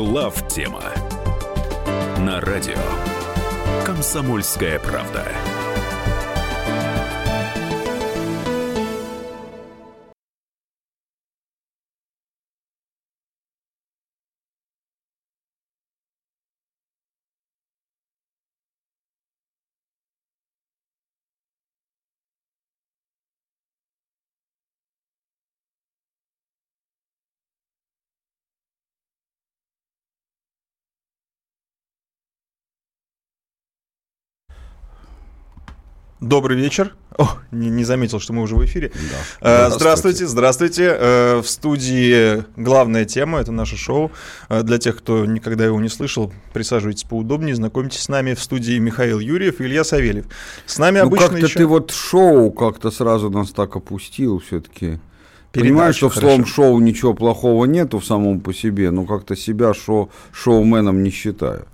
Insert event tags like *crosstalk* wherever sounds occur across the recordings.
Глав тема на радио Комсомольская правда. Добрый вечер. О, не, не заметил, что мы уже в эфире. Да. Э, здравствуйте, здравствуйте. Э, в студии главная тема, это наше шоу. Э, для тех, кто никогда его не слышал, присаживайтесь поудобнее, знакомьтесь с нами. В студии Михаил Юрьев и Илья Савельев. С нами ну, обычно как-то еще... ты вот шоу как-то сразу нас так опустил все-таки. Понимаешь, что в словом шоу ничего плохого нету в самом по себе, но как-то себя шоу, шоуменом не считаю.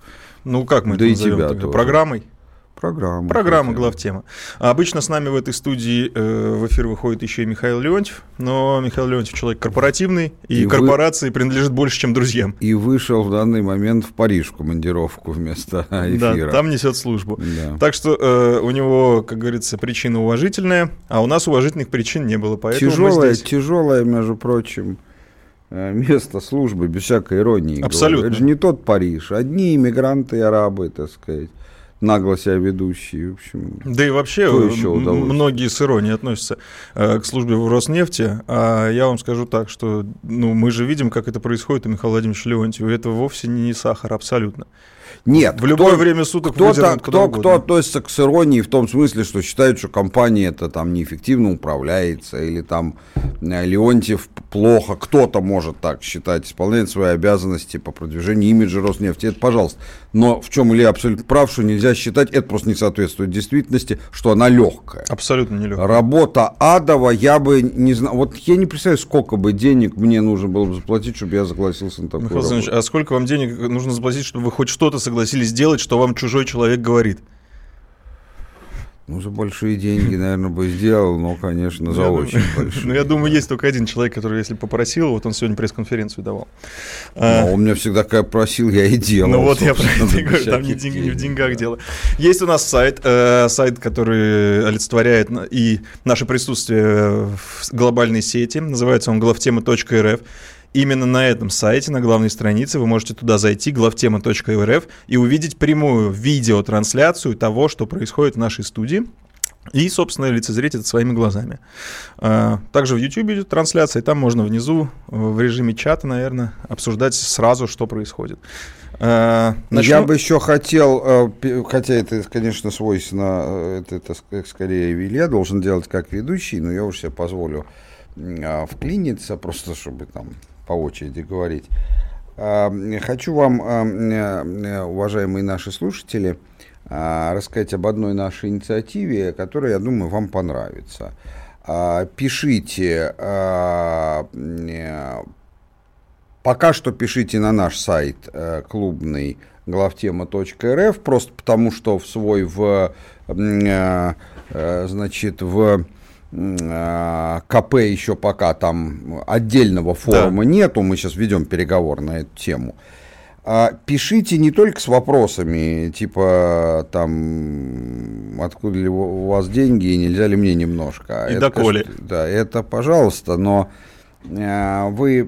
Ну, как мы да это назовем? Тебя тогда? Программой? Программа. Программа главтема. Обычно с нами в этой студии э, в эфир выходит еще и Михаил Леонтьев, но Михаил Леонтьев человек корпоративный, и, и корпорации вы... принадлежит больше, чем друзьям. И вышел в данный момент в Париж в командировку вместо *laughs* эфира. Да, там несет службу. Да. Так что э, у него, как говорится, причина уважительная, а у нас уважительных причин не было, поэтому тяжелая, здесь. Тяжелая, между прочим, э, место службы, без всякой иронии. Абсолютно. Говорю. Это же не тот Париж. Одни иммигранты и арабы, так сказать нагло себя ведущие. В общем, да и вообще еще многие с иронией относятся э, к службе в Роснефти. А я вам скажу так, что ну, мы же видим, как это происходит у Михаила Владимировича Леонтьева. Это вовсе не сахар абсолютно. Нет. В любое кто, время суток кто-то, кто, кто относится к иронии в том смысле, что считает, что компания это там неэффективно управляется, или там э, Леонтьев плохо, кто-то может так считать, исполняет свои обязанности по продвижению имиджа Роснефти, это пожалуйста. Но в чем Илья абсолютно прав, что нельзя считать, это просто не соответствует действительности, что она легкая. Абсолютно не легкая. Работа адова, я бы не знал, вот я не представляю, сколько бы денег мне нужно было бы заплатить, чтобы я согласился на такую Михаил работу. а сколько вам денег нужно заплатить, чтобы вы хоть что-то согласились сделать, что вам чужой человек говорит? Ну, за большие деньги, наверное, бы сделал, но, конечно, за очень большие. *laughs* Ну, я думаю, есть только один человек, который, если попросил, вот он сегодня пресс-конференцию давал. Ну, а он меня всегда, когда просил, я и делал. Ну, вот я про это говорю, там не, деньги, не в деньгах дело. Есть у нас сайт, э, сайт, который олицетворяет и наше присутствие в глобальной сети, называется он главтема.рф. Именно на этом сайте, на главной странице, вы можете туда зайти, главтема.рф, и увидеть прямую видеотрансляцию того, что происходит в нашей студии. И, собственно, лицезреть это своими глазами. А, также в YouTube идет трансляция, и там можно внизу в режиме чата, наверное, обсуждать сразу, что происходит. А, начну... Я бы еще хотел, э, хотя это, конечно, свойственно, э, это, это скорее Илья должен делать как ведущий, но я уж себе позволю а, вклиниться, просто чтобы там по очереди говорить. А, хочу вам, а, э, уважаемые наши слушатели, а, рассказать об одной нашей инициативе, которая, я думаю, вам понравится. Пишите, э, пока что пишите на наш сайт э, клубный главтема.рф, просто потому что в свой, в, значит, в КП еще пока там отдельного форума да. нету, мы сейчас ведем переговор на эту тему. А, пишите не только с вопросами, типа там, откуда ли у вас деньги и нельзя ли мне немножко. И это, доколе. Да, это пожалуйста, но а, вы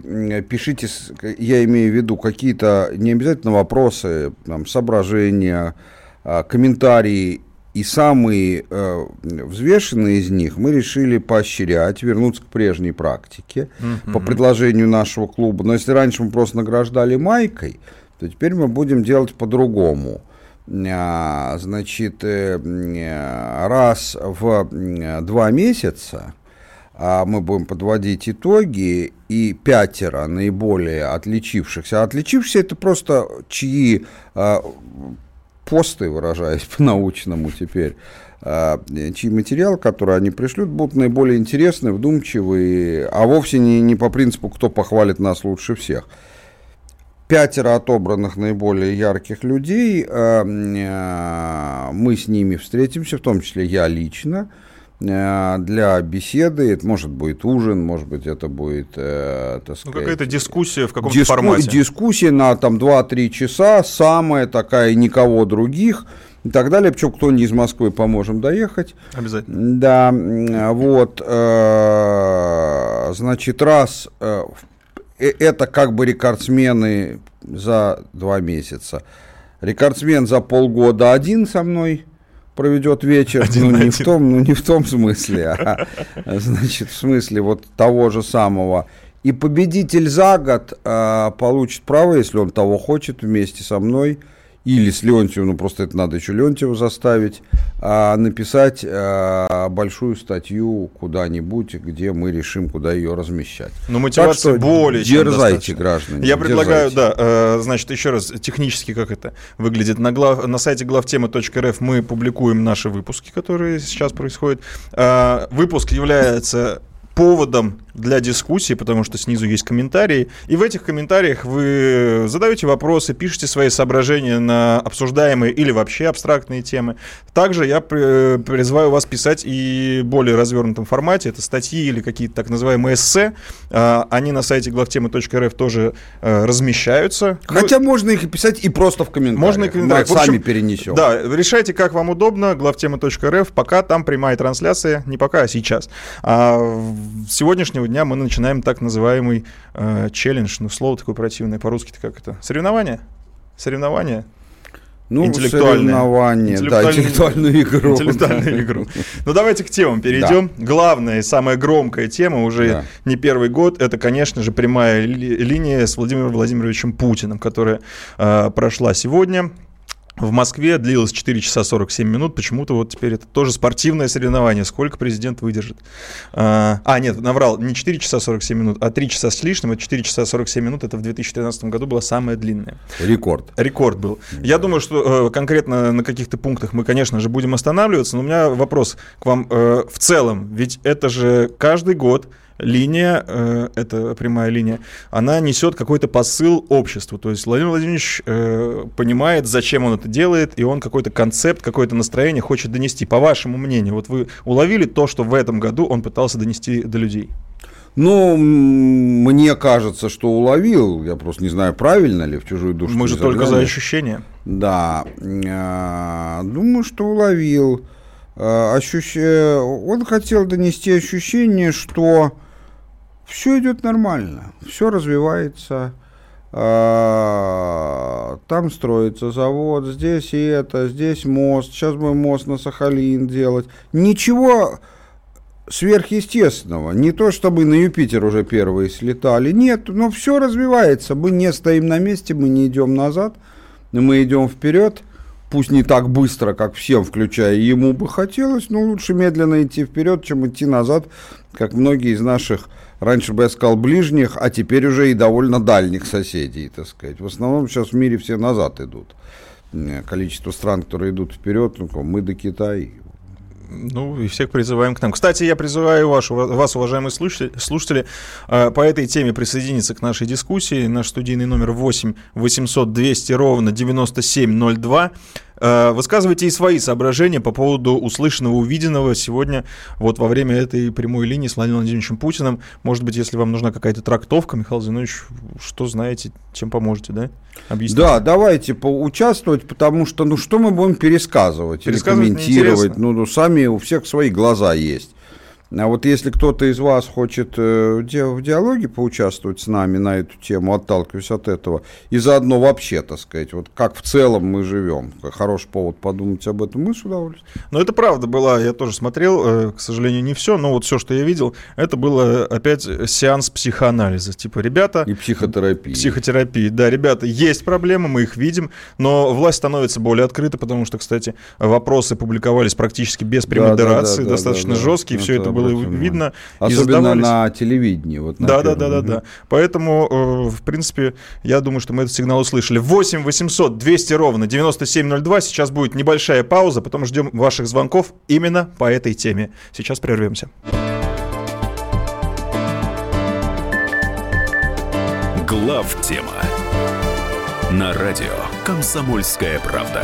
пишите, я имею в виду какие-то не обязательно вопросы, там, соображения, комментарии и самые э, взвешенные из них мы решили поощрять, вернуться к прежней практике mm-hmm. по предложению нашего клуба. Но если раньше мы просто награждали майкой, то теперь мы будем делать по-другому. А, значит, э, раз в два месяца а мы будем подводить итоги, и пятеро наиболее отличившихся. А отличившиеся это просто чьи а, посты, выражаясь *laughs* по-научному теперь, а, чьи материалы, которые они пришлют, будут наиболее интересны, вдумчивые, а вовсе не, не по принципу, кто похвалит нас лучше всех. Пятеро отобранных наиболее ярких людей, а, а, мы с ними встретимся, в том числе я лично, э, для беседы. Это может быть ужин, может быть, это будет, э, так сказать... Ну, какая-то дискуссия в каком-то диску- формате. Дискуссия на там 2-3 часа, самая такая, никого других и так далее. Причем кто-нибудь из Москвы поможем доехать. Обязательно. Да, вот, э, значит, раз э, это как бы рекордсмены за два месяца. Рекордсмен за полгода один со мной проведет вечер, один ну, не в том, ну не в том смысле, а *laughs* значит в смысле вот того же самого. И победитель за год а, получит право, если он того хочет, вместе со мной или с Леонтьевым, ну просто это надо еще Леонтьева заставить, а, написать а, большую статью куда-нибудь, где мы решим, куда ее размещать. Но мотивация так что более дерзайте, чем граждане. Я предлагаю, дерзайте. да, э, значит, еще раз, технически как это выглядит. На, глав, на сайте главтема.рф мы публикуем наши выпуски, которые сейчас происходят. Э, выпуск является поводом для дискуссии, потому что снизу есть комментарии. И в этих комментариях вы задаете вопросы, пишете свои соображения на обсуждаемые или вообще абстрактные темы. Также я призываю вас писать и в более развернутом формате. Это статьи или какие-то так называемые эссе. А, они на сайте главтемы.рф тоже э, размещаются. Хотя ну, можно их писать и просто в комментариях. Можно и комментариях. Мы сами перенесем. Да, решайте, как вам удобно. Главтема.рф. Пока там прямая трансляция. Не пока, а сейчас. А сегодняшнего дня мы начинаем так называемый э, челлендж, ну, слово такое противное, по-русски-то как это? Соревнование? Соревнование? Ну. Интеллектуальное, да, интеллектуальную игру. Интеллектуальную игру. Ну, давайте к темам перейдем. Да. Главная и самая громкая тема уже да. не первый год, это, конечно же, прямая ли, линия с Владимиром Владимировичем Путиным, которая э, прошла сегодня. В Москве длилось 4 часа 47 минут. Почему-то вот теперь это тоже спортивное соревнование. Сколько президент выдержит? А, а нет, наврал. Не 4 часа 47 минут, а 3 часа с лишним. Это 4 часа 47 минут. Это в 2013 году было самое длинное. Рекорд. Рекорд был. Я думаю, что э, конкретно на каких-то пунктах мы, конечно же, будем останавливаться. Но у меня вопрос к вам э, в целом. Ведь это же каждый год линия, э, эта прямая линия, она несет какой-то посыл обществу. То есть Владимир Владимирович э, понимает, зачем он это делает, и он какой-то концепт, какое-то настроение хочет донести. По вашему мнению, вот вы уловили то, что в этом году он пытался донести до людей? Ну, мне кажется, что уловил. Я просто не знаю, правильно ли в чужую душу. Мы же только за ощущения. Да. Э, думаю, что уловил. Э, ощущ... Он хотел донести ощущение, что все идет нормально, все развивается. А, там строится завод, здесь и это, здесь мост, сейчас будем мост на Сахалин делать. Ничего сверхъестественного. Не то, чтобы на Юпитер уже первые слетали. Нет, но все развивается. Мы не стоим на месте, мы не идем назад, мы идем вперед. Пусть не так быстро, как всем, включая ему бы хотелось, но лучше медленно идти вперед, чем идти назад, как многие из наших раньше бы я сказал ближних, а теперь уже и довольно дальних соседей, так сказать. В основном сейчас в мире все назад идут. Количество стран, которые идут вперед, ну, мы до Китая, ну, и всех призываем к нам. Кстати, я призываю вас, вас уважаемые слушатели, слушатели, э, по этой теме присоединиться к нашей дискуссии. Наш студийный номер 8 800 200 ровно 9702. Э, высказывайте и свои соображения по поводу услышанного, увиденного сегодня вот во время этой прямой линии с Владимиром Владимировичем Путиным. Может быть, если вам нужна какая-то трактовка, Михаил Зинович, что знаете, чем поможете, да? Объясните. Да, давайте поучаствовать, потому что, ну, что мы будем пересказывать, пересказывать или комментировать? Ну, ну, сами у всех свои глаза есть. А вот если кто-то из вас хочет э, в диалоге поучаствовать с нами на эту тему, отталкиваясь от этого, и заодно вообще, так сказать, вот как в целом мы живем, хороший повод подумать об этом, мы с удовольствием. Ну, это правда была, я тоже смотрел, э, к сожалению, не все, но вот все, что я видел, это было опять сеанс психоанализа. Типа, ребята... И психотерапии. Психотерапии, да, ребята, есть проблемы, мы их видим, но власть становится более открыта, потому что, кстати, вопросы публиковались практически без премодерации, да, да, да, достаточно да, да, жесткие, да. все это было было видно. Особенно на телевидении. Вот да, да, да, да, да. Поэтому, э, в принципе, я думаю, что мы этот сигнал услышали. 8 800 200 ровно 9702. Сейчас будет небольшая пауза, потом ждем ваших звонков именно по этой теме. Сейчас прервемся. Глав тема на радио Комсомольская правда.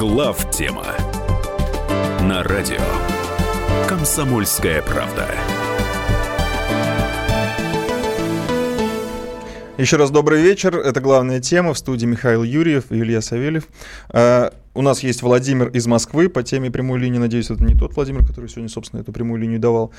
Глав тема на радио Комсомольская правда. Еще раз добрый вечер. Это главная тема в студии Михаил Юрьев и Илья Савельев. А, у нас есть Владимир из Москвы по теме прямой линии. Надеюсь, это не тот Владимир, который сегодня, собственно, эту прямую линию давал,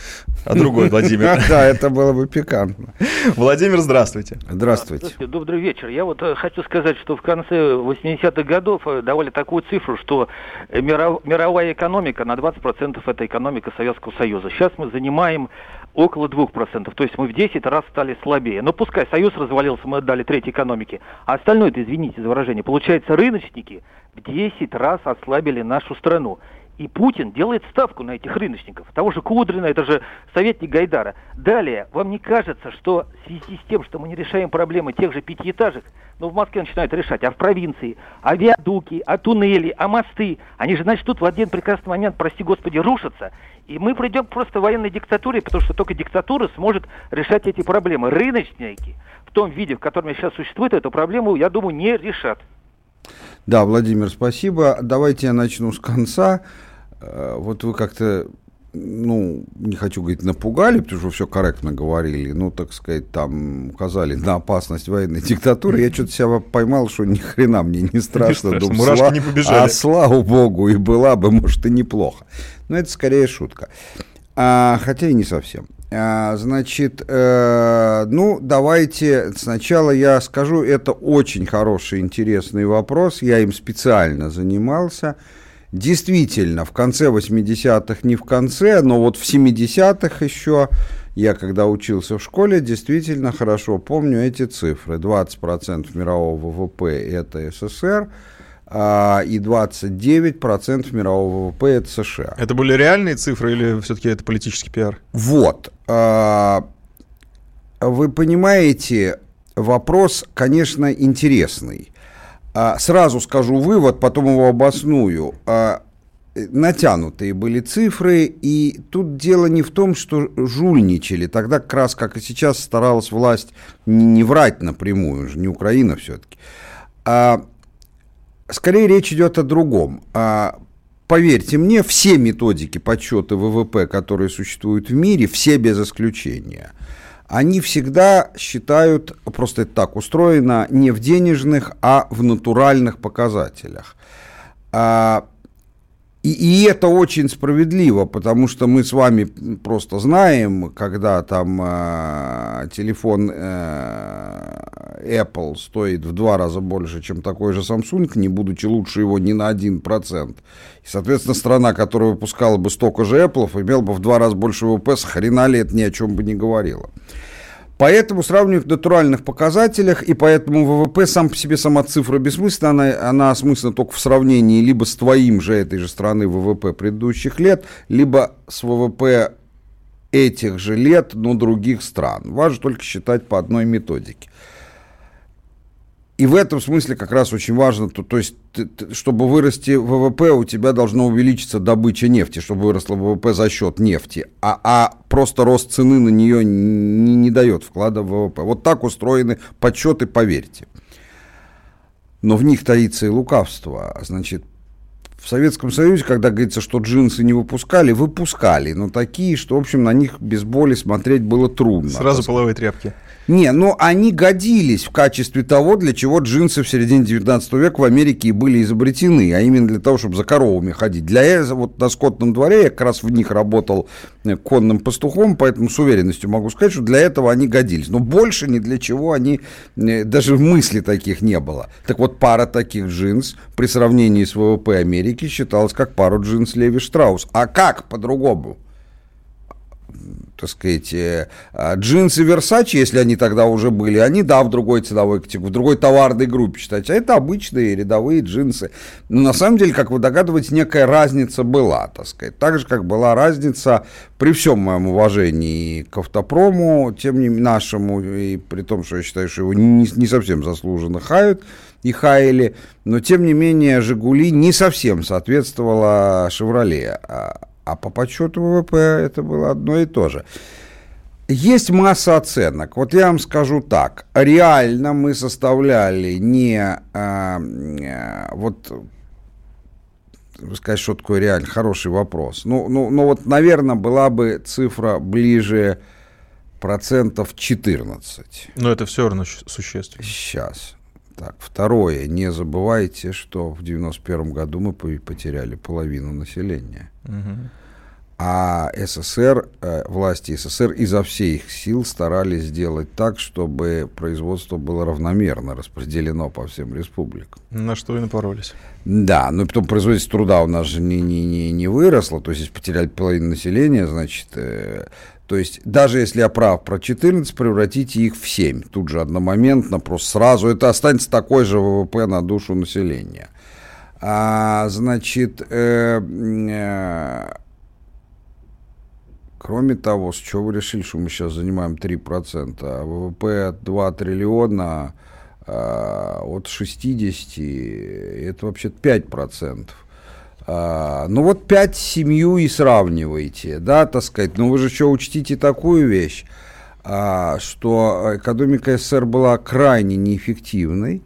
а другой Владимир. *laughs* Да, это было бы пикантно. Владимир, здравствуйте. Здравствуйте. Добрый вечер. Я вот э, хочу сказать, что в конце 80-х годов э, давали такую цифру, что э, мировая экономика на 20% это экономика Советского Союза. Сейчас мы занимаем около 2%. То есть мы в 10 раз стали слабее. Но пускай Союз развалился, мы отдали третьей экономике. А остальное-то, извините за выражение, получается, рыночники в 10 раз ослабили нашу страну. И Путин делает ставку на этих рыночников. Того же Кудрина, это же советник Гайдара. Далее, вам не кажется, что в связи с тем, что мы не решаем проблемы тех же пятиэтажек, ну, в Москве начинают решать, а в провинции, а виадуки, а туннели, а мосты, они же, значит, тут в один прекрасный момент, прости господи, рушатся. И мы придем просто к военной диктатуре, потому что только диктатура сможет решать эти проблемы. Рыночники в том виде, в котором сейчас существует, эту проблему, я думаю, не решат. Да, Владимир, спасибо. Давайте я начну с конца. Э, вот вы как-то, ну, не хочу говорить, напугали, потому что все корректно говорили, ну, так сказать, там указали на опасность военной диктатуры. Я что-то себя поймал, что ни хрена мне не страшно. Не страшно. Думаю, Мурашки сла... не побежали. А слава богу, и была бы, может, и неплохо. Но это скорее шутка. А, хотя и не совсем. А, значит, э, ну, давайте сначала я скажу, это очень хороший, интересный вопрос. Я им специально занимался. Действительно, в конце 80-х, не в конце, но вот в 70-х еще, я когда учился в школе, действительно хорошо помню эти цифры. 20% мирового ВВП – это СССР, а, и 29% мирового ВВП – это США. Это были реальные цифры или все-таки это политический пиар? Вот. А, вы понимаете, вопрос, конечно, интересный. А, сразу скажу вывод, потом его обосную. А, натянутые были цифры, и тут дело не в том, что жульничали. Тогда как раз, как и сейчас, старалась власть не, не врать напрямую, же не Украина все-таки. А, скорее речь идет о другом. А, поверьте мне, все методики подсчета ВВП, которые существуют в мире, все без исключения – они всегда считают, просто это так устроено, не в денежных, а в натуральных показателях. И, и это очень справедливо, потому что мы с вами просто знаем, когда там э, телефон э, Apple стоит в два раза больше, чем такой же Samsung, не будучи лучше его ни на один процент. И, соответственно, страна, которая выпускала бы столько же Apple, имела бы в два раза больше ВВП, с хрена ли это ни о чем бы не говорило. Поэтому сравнивать в натуральных показателях, и поэтому ВВП сам по себе сама цифра бессмысленна, она, она осмысленна только в сравнении либо с твоим же этой же страны ВВП предыдущих лет, либо с ВВП этих же лет, но других стран. Важно только считать по одной методике. И в этом смысле как раз очень важно, то, то есть, чтобы вырасти ВВП, у тебя должна увеличиться добыча нефти, чтобы выросла ВВП за счет нефти, а, а просто рост цены на нее не, не дает вклада в ВВП. Вот так устроены подсчеты, поверьте. Но в них таится и лукавство. Значит, в Советском Союзе, когда говорится, что джинсы не выпускали, выпускали, но такие, что, в общем, на них без боли смотреть было трудно. Сразу половые тряпки. Не, но они годились в качестве того, для чего джинсы в середине 19 века в Америке и были изобретены, а именно для того, чтобы за коровами ходить. Для этого, вот на скотном дворе я как раз в них работал э, конным пастухом, поэтому с уверенностью могу сказать, что для этого они годились. Но больше ни для чего они, э, даже мысли таких не было. Так вот, пара таких джинс при сравнении с ВВП Америки считалась как пару джинс Леви Штраус. А как по-другому? Так сказать, э, а, джинсы Versace, если они тогда уже были, они, да, в другой ценовой категории, в другой товарной группе считать, а это обычные рядовые джинсы. Но на самом деле, как вы догадываетесь, некая разница была, так сказать. Так же, как была разница при всем моем уважении к автопрому, тем не нашему, и при том, что я считаю, что его не, не совсем заслуженно хают, и хаяли, но тем не менее «Жигули» не совсем соответствовала «Шевроле», а, по подсчету ВВП это было одно и то же. Есть масса оценок. Вот я вам скажу так. Реально мы составляли не а, а, вот сказать, что такое реально хороший вопрос. Ну, ну, ну вот, наверное, была бы цифра ближе процентов 14. Но это все равно существенно. Сейчас. Так, второе, не забывайте, что в 91 году мы потеряли половину населения. Угу. А СССР, э, власти СССР изо всех сил старались сделать так, чтобы производство было равномерно распределено по всем республикам. На что и напоролись. Да, но потом производительность труда у нас же не, не, не, не выросло, то есть если потеряли половину населения, значит, э, то есть даже если я прав про 14, превратите их в 7. Тут же одномоментно, просто сразу. Это останется такой же ВВП на душу населения. А, значит, э, э, кроме того, с чего вы решили, что мы сейчас занимаем 3%, а ВВП 2 триллиона э, от 60, это вообще 5%. А, ну вот 5 семью и сравниваете, да, так сказать. Но вы же еще учтите такую вещь, а, что экономика СССР была крайне неэффективной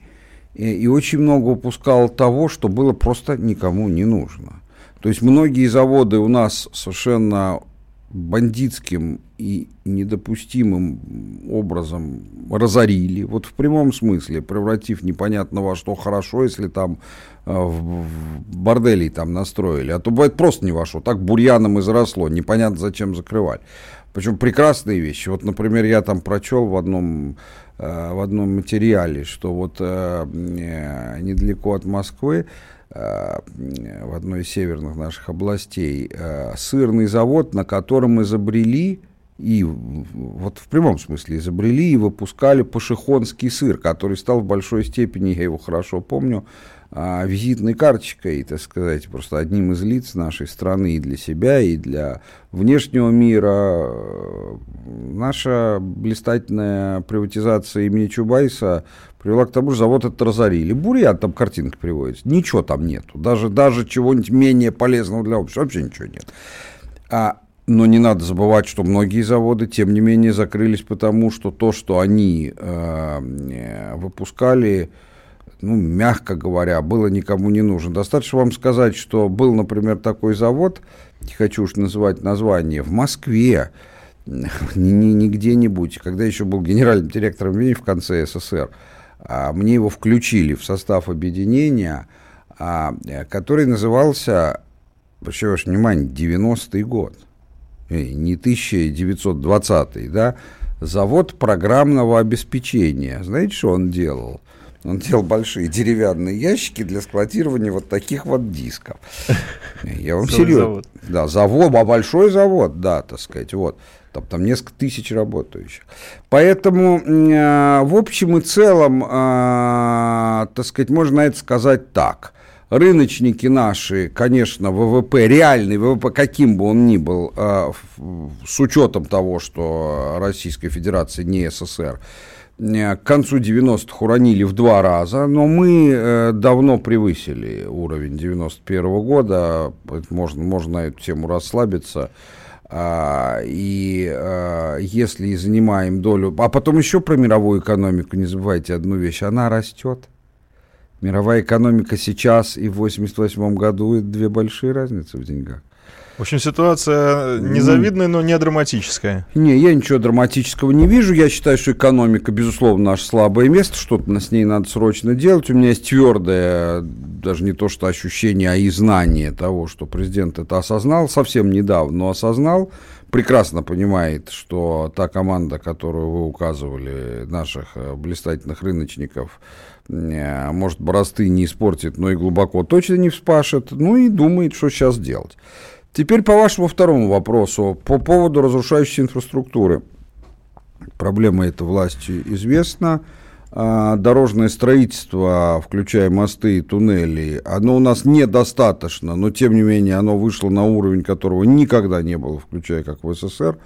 и, и очень много упускала того, что было просто никому не нужно. То есть многие заводы у нас совершенно бандитским и недопустимым образом разорили, вот в прямом смысле, превратив непонятно во что хорошо, если там в борделей там настроили, а то бывает просто не во что, так бурьяном и заросло, непонятно зачем закрывать. Причем прекрасные вещи. Вот, например, я там прочел в одном, э, в одном материале, что вот э, недалеко от Москвы Э, в одной из северных наших областей э, сырный завод, на котором изобрели и вот в прямом смысле изобрели и выпускали пашихонский сыр, который стал в большой степени, я его хорошо помню, а, визитной карточкой, так сказать, просто одним из лиц нашей страны и для себя, и для внешнего мира. Наша блистательная приватизация имени Чубайса привела к тому, что завод этот разорили. Бурят там картинка приводится. Ничего там нету. Даже, даже чего-нибудь менее полезного для общества. Вообще ничего нет. А, но не надо забывать, что многие заводы, тем не менее, закрылись потому, что то, что они э, э выпускали, ну, мягко говоря, было никому не нужно. Достаточно вам сказать, что был, например, такой завод, не хочу уж называть название, в Москве, *laughs* не, не где-нибудь, когда еще был генеральным директором в конце СССР, а мне его включили в состав объединения, а, который назывался, прошу ваше внимание, 90-й год, не 1920 да, завод программного обеспечения. Знаете, что он делал? Он делал большие деревянные ящики для складирования вот таких вот дисков. Я вам серьезно. Да, завод, а большой завод, да, так сказать, вот. Там, там несколько тысяч работающих. Поэтому, э, в общем и целом, э, так сказать, можно это сказать так. Рыночники наши, конечно, ВВП, реальный ВВП, каким бы он ни был, э, с учетом того, что Российская Федерация не СССР, Э, к концу 90-х уронили в два раза, но мы э, давно превысили уровень 91 -го года, можно, можно на эту тему расслабиться. А, и а, если занимаем долю... А потом еще про мировую экономику, не забывайте одну вещь, она растет. Мировая экономика сейчас и в 88 году это две большие разницы в деньгах. В общем, ситуация незавидная, но не драматическая. Не, я ничего драматического не вижу. Я считаю, что экономика, безусловно, наше слабое место. Что-то с ней надо срочно делать. У меня есть твердое, даже не то что ощущение, а и знание того, что президент это осознал совсем недавно, но осознал. Прекрасно понимает, что та команда, которую вы указывали, наших э, блистательных рыночников, э, может, борозды не испортит, но и глубоко точно не вспашет. Ну и думает, что сейчас делать. Теперь по вашему второму вопросу, по поводу разрушающей инфраструктуры. Проблема эта властью известна. А, дорожное строительство, включая мосты и туннели, оно у нас недостаточно, но тем не менее оно вышло на уровень, которого никогда не было, включая как в СССр.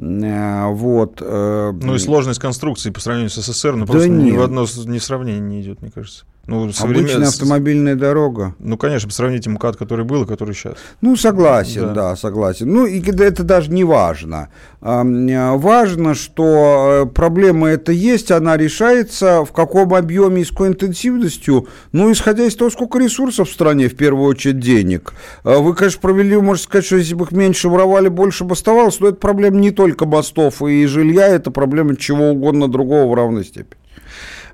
А, вот. Э, ну и сложность конструкции по сравнению с СССР, ну да просто нет. ни в одно ни в сравнение не идет, мне кажется. Ну, современ... Обычная автомобильная дорога. Ну, конечно, сравните МКАД, который был и который сейчас. Ну, согласен, да, да согласен. Ну, и это даже не важно. Важно, что э, проблема эта есть, она решается, в каком объеме и с какой интенсивностью, ну, исходя из того, сколько ресурсов в стране, в первую очередь, денег. А вы, конечно, провели, можно сказать, что если бы их меньше воровали, больше бы оставалось, но это проблема не только мостов и жилья, это проблема чего угодно другого в равной степени.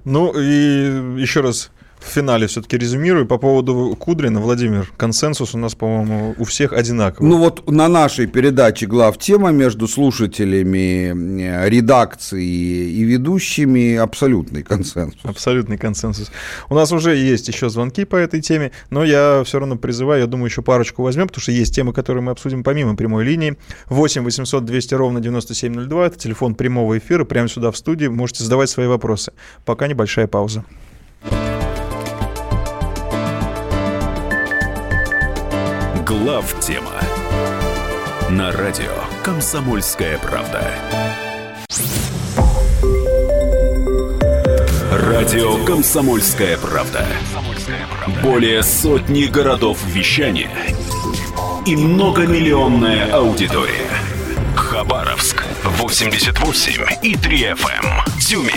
Ну и еще раз в финале все-таки резюмирую. По поводу Кудрина, Владимир, консенсус у нас, по-моему, у всех одинаковый. Ну вот на нашей передаче глав тема между слушателями, э, редакцией и ведущими абсолютный консенсус. Абсолютный консенсус. У нас уже есть еще звонки по этой теме, но я все равно призываю, я думаю, еще парочку возьмем, потому что есть темы, которые мы обсудим помимо прямой линии. 8 800 200 ровно 9702, это телефон прямого эфира, прямо сюда в студии, можете задавать свои вопросы. Пока небольшая пауза. Глав тема на радио Комсомольская правда. Радио Комсомольская правда. Более сотни городов вещания и многомиллионная аудитория. Хабаровск 88 и 3 FM. Эм. Тюмень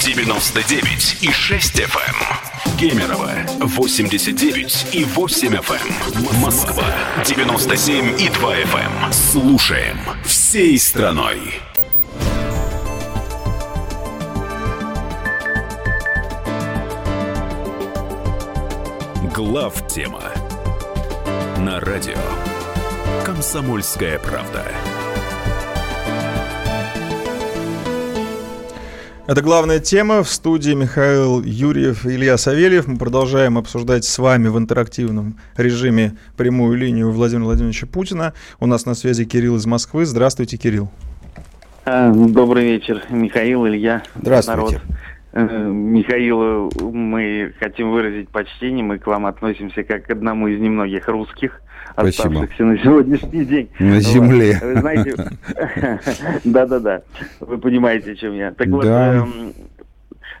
99 и 6 FM. Кемерово 89 и 8 FM. Эм. Москва 97 и 2 FM. Эм. Слушаем всей страной. Глав тема на радио Комсомольская правда. Это главная тема. В студии Михаил Юрьев и Илья Савельев. Мы продолжаем обсуждать с вами в интерактивном режиме прямую линию Владимира Владимировича Путина. У нас на связи Кирилл из Москвы. Здравствуйте, Кирилл. А, добрый вечер, Михаил, Илья. Здравствуйте. Народ. Э, Михаилу мы хотим выразить почтение, мы к вам относимся как к одному из немногих русских, Спасибо. оставшихся на сегодняшний день. На земле. Вы знаете, *laughs* *laughs* да-да-да, вы понимаете, о чем я. Так вот, эм,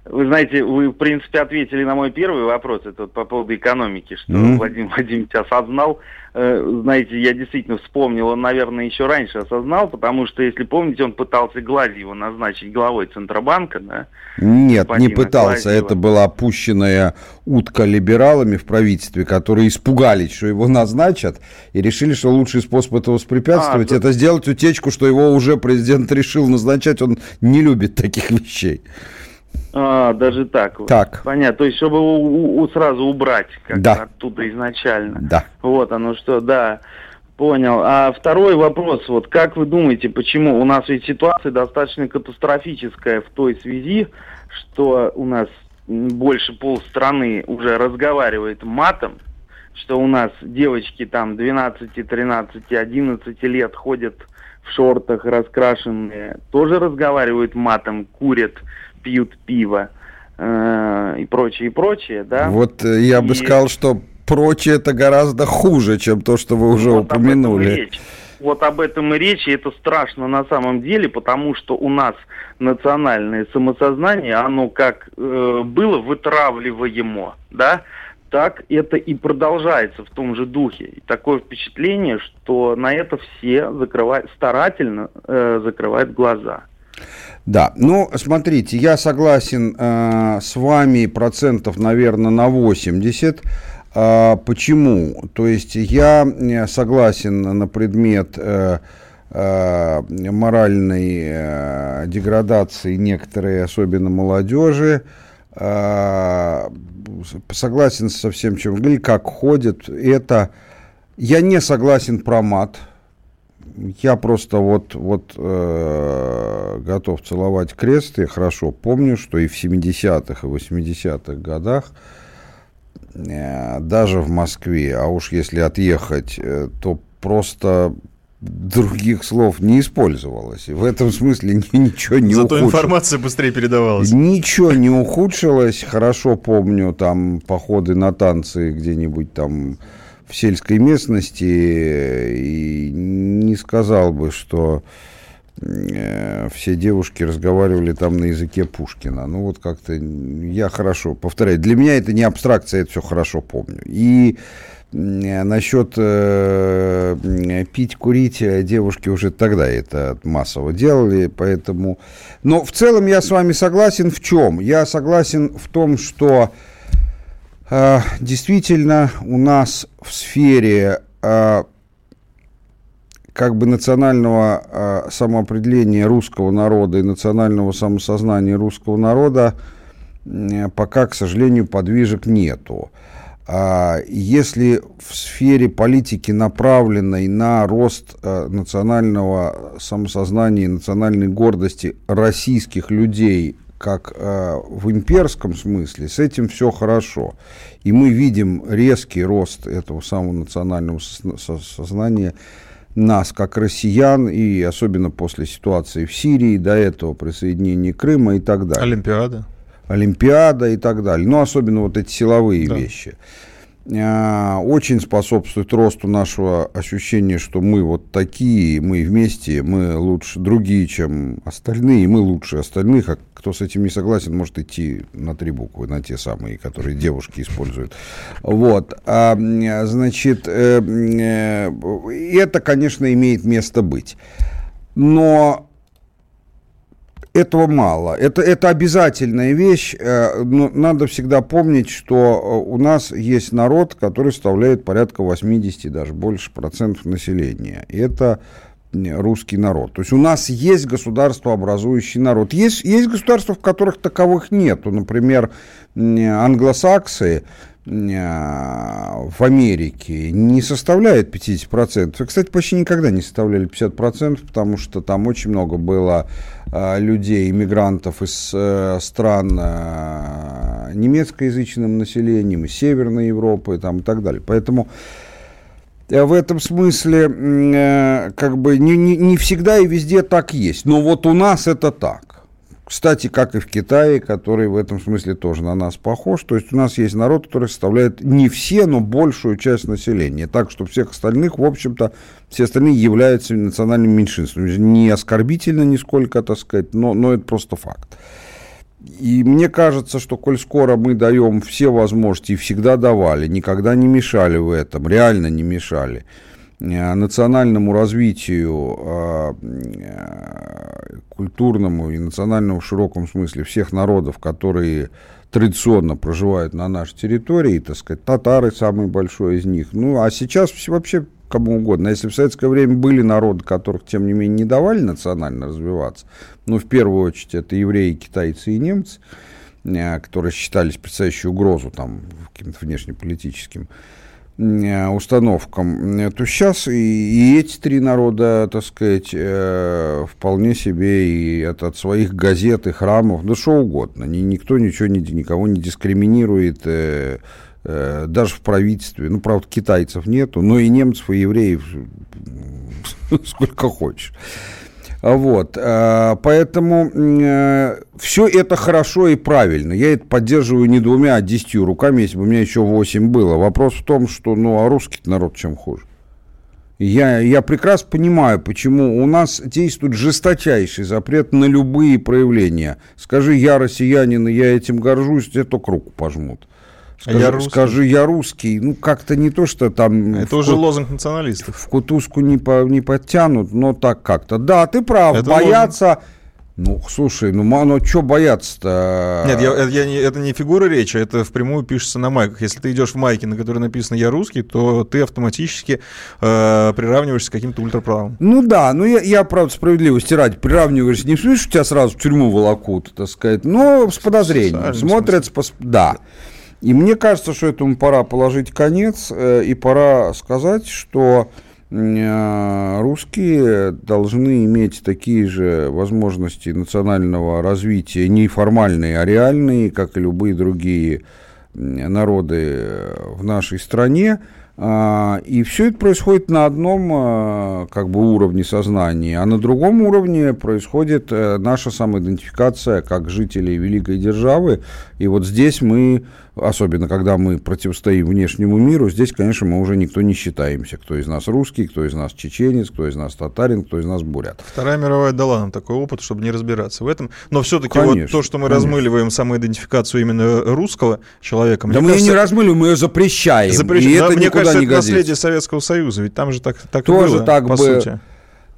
вы знаете, вы, в принципе, ответили на мой первый вопрос, это вот по поводу экономики, что mm-hmm. Владимир Владимирович осознал. Э, знаете, я действительно вспомнил, он, наверное, еще раньше осознал, потому что, если помните, он пытался Гладьева назначить главой Центробанка, да? Нет, не пытался. Гладьева. Это была опущенная утка либералами в правительстве, которые испугались, что его назначат, и решили, что лучший способ этого воспрепятствовать, а, это сделать утечку, что его уже президент *laughs* решил назначать. Он не любит таких вещей. А, даже так. Так. Понятно. То есть, чтобы у, у, сразу убрать как да. оттуда изначально. Да. Вот оно что, да. Понял. А второй вопрос, вот как вы думаете, почему у нас ведь ситуация достаточно катастрофическая в той связи, что у нас больше полстраны уже разговаривает матом, что у нас девочки там 12, 13, 11 лет ходят в шортах раскрашенные, тоже разговаривают матом, курят, пьют пиво э, и прочее, и прочее, да. Вот э, я и... бы сказал, что прочее это гораздо хуже, чем то, что вы уже вот упомянули. Об речь. Вот об этом и речь, и это страшно на самом деле, потому что у нас национальное самосознание, оно как э, было вытравливаемо, да, так это и продолжается в том же духе. И такое впечатление, что на это все закрывают, старательно э, закрывают глаза. Да, ну, смотрите, я согласен э, с вами процентов, наверное, на 80. Э, почему? То есть я э, согласен на предмет э, э, моральной э, деградации некоторой, особенно молодежи. Э, согласен со всем, чем говорили, как ходит. Это я не согласен про мат я просто вот, вот э, готов целовать крест. Я хорошо помню, что и в 70-х, и 80-х годах э, даже в Москве, а уж если отъехать, э, то просто других слов не использовалось. И в этом смысле *laughs* ничего не Зато ухудшилось. информация быстрее передавалась. Ничего не ухудшилось. Хорошо помню там походы на танцы где-нибудь там в сельской местности. И не сказал бы, что э, все девушки разговаривали там на языке Пушкина. Ну вот как-то я хорошо, повторяю, для меня это не абстракция, это все хорошо помню. И Насчет э, пить, курить э, девушки уже тогда это массово делали, поэтому... Но в целом я с вами согласен в чем? Я согласен в том, что э, действительно у нас в сфере э, как бы национального э, самоопределения русского народа и национального самосознания русского народа пока, к сожалению, подвижек нету. А если в сфере политики, направленной на рост национального самосознания и национальной гордости российских людей, как э, в имперском смысле, с этим все хорошо. И мы видим резкий рост этого самого национального сознания нас, как россиян, и особенно после ситуации в Сирии, до этого присоединения Крыма и так далее. Олимпиада. Олимпиада и так далее. Ну, особенно вот эти силовые да. вещи. А, очень способствует росту нашего ощущения, что мы вот такие, мы вместе, мы лучше другие, чем остальные, мы лучше остальных, а кто с этим не согласен, может идти на три буквы, на те самые, которые девушки используют. Вот, а, значит, э, э, это, конечно, имеет место быть. Но этого мало. Это, это обязательная вещь. Э, но надо всегда помнить, что у нас есть народ, который составляет порядка 80, даже больше процентов населения. И это русский народ. То есть у нас есть государство, образующий народ. Есть, есть государства, в которых таковых нет. Например, англосаксы в Америке не составляет 50%. Кстати, почти никогда не составляли 50%, потому что там очень много было Э, людей, иммигрантов из э, стран э, немецкоязычным населением, из Северной Европы там, и так далее. Поэтому в этом смысле как бы не, не, не всегда и везде так есть. Но вот у нас это так. Кстати, как и в Китае, который в этом смысле тоже на нас похож. То есть у нас есть народ, который составляет не все, но большую часть населения. Так что всех остальных, в общем-то, все остальные являются национальным меньшинством. Не оскорбительно нисколько, так сказать, но, но это просто факт. И мне кажется, что коль скоро мы даем все возможности и всегда давали, никогда не мешали в этом, реально не мешали – Э, национальному развитию а, э, культурному и национальному в широком смысле всех народов, которые традиционно проживают на нашей территории, так сказать, татары самый большой из них. Ну, а сейчас вообще кому угодно. Если в советское время были народы, которых, тем не менее, не давали национально развиваться, ну, в первую очередь, это евреи, китайцы и немцы, э, которые считались представляющей угрозу там каким-то внешнеполитическим, Э, установкам, э, то сейчас и, и эти три народа, так сказать, э, вполне себе и от, от своих газет и храмов, да что угодно. Ни, никто ничего не, никого не дискриминирует, э, э, даже в правительстве. Ну, правда, китайцев нету, но и немцев, и евреев *laughs* сколько хочешь. Вот, э, поэтому э, все это хорошо и правильно. Я это поддерживаю не двумя, а десятью руками, если бы у меня еще восемь было. Вопрос в том, что, ну, а русский народ чем хуже? Я, я прекрасно понимаю, почему у нас действует жесточайший запрет на любые проявления. Скажи, я россиянин, и я этим горжусь, тебе только руку пожмут. Скажи, я русский. скажи, я русский. Ну, как-то не то, что там... Это уже ку... лозунг националистов. В кутузку не, по, не подтянут, но так как-то. Да, ты прав, Это боятся... Лозунг. Ну, слушай, ну, ну что бояться-то? Нет, я, я, я, это не фигура речи, это впрямую пишется на майках. Если ты идешь в майке, на которой написано «Я русский», то ты автоматически э, приравниваешься к каким-то ультраправым. Ну да, ну я, я правда, справедливости ради, приравниваешься, не слышишь, тебя сразу в тюрьму волокут, так сказать, но с подозрением. Смотрят, с, да. И мне кажется, что этому пора положить конец, э, и пора сказать, что э, русские должны иметь такие же возможности национального развития, не формальные, а реальные, как и любые другие народы в нашей стране, и все это происходит на одном а, как бы уровне сознания, а на другом уровне происходит э, наша самоидентификация как жителей великой державы. И вот здесь мы особенно когда мы противостоим внешнему миру, здесь, конечно, мы уже никто не считаемся, кто из нас русский, кто из нас чеченец, кто из нас татарин, кто из нас бурят. Вторая мировая дала нам такой опыт, чтобы не разбираться в этом. Но все-таки вот то, что мы конечно. размыливаем самоидентификацию именно русского человека. Да мы кажется, ее не размыливаем, мы ее запрещаем. запрещаем. И да, это мне кажется, не это наследие Советского Союза, ведь там же так, так Тоже было, так по бы... сути.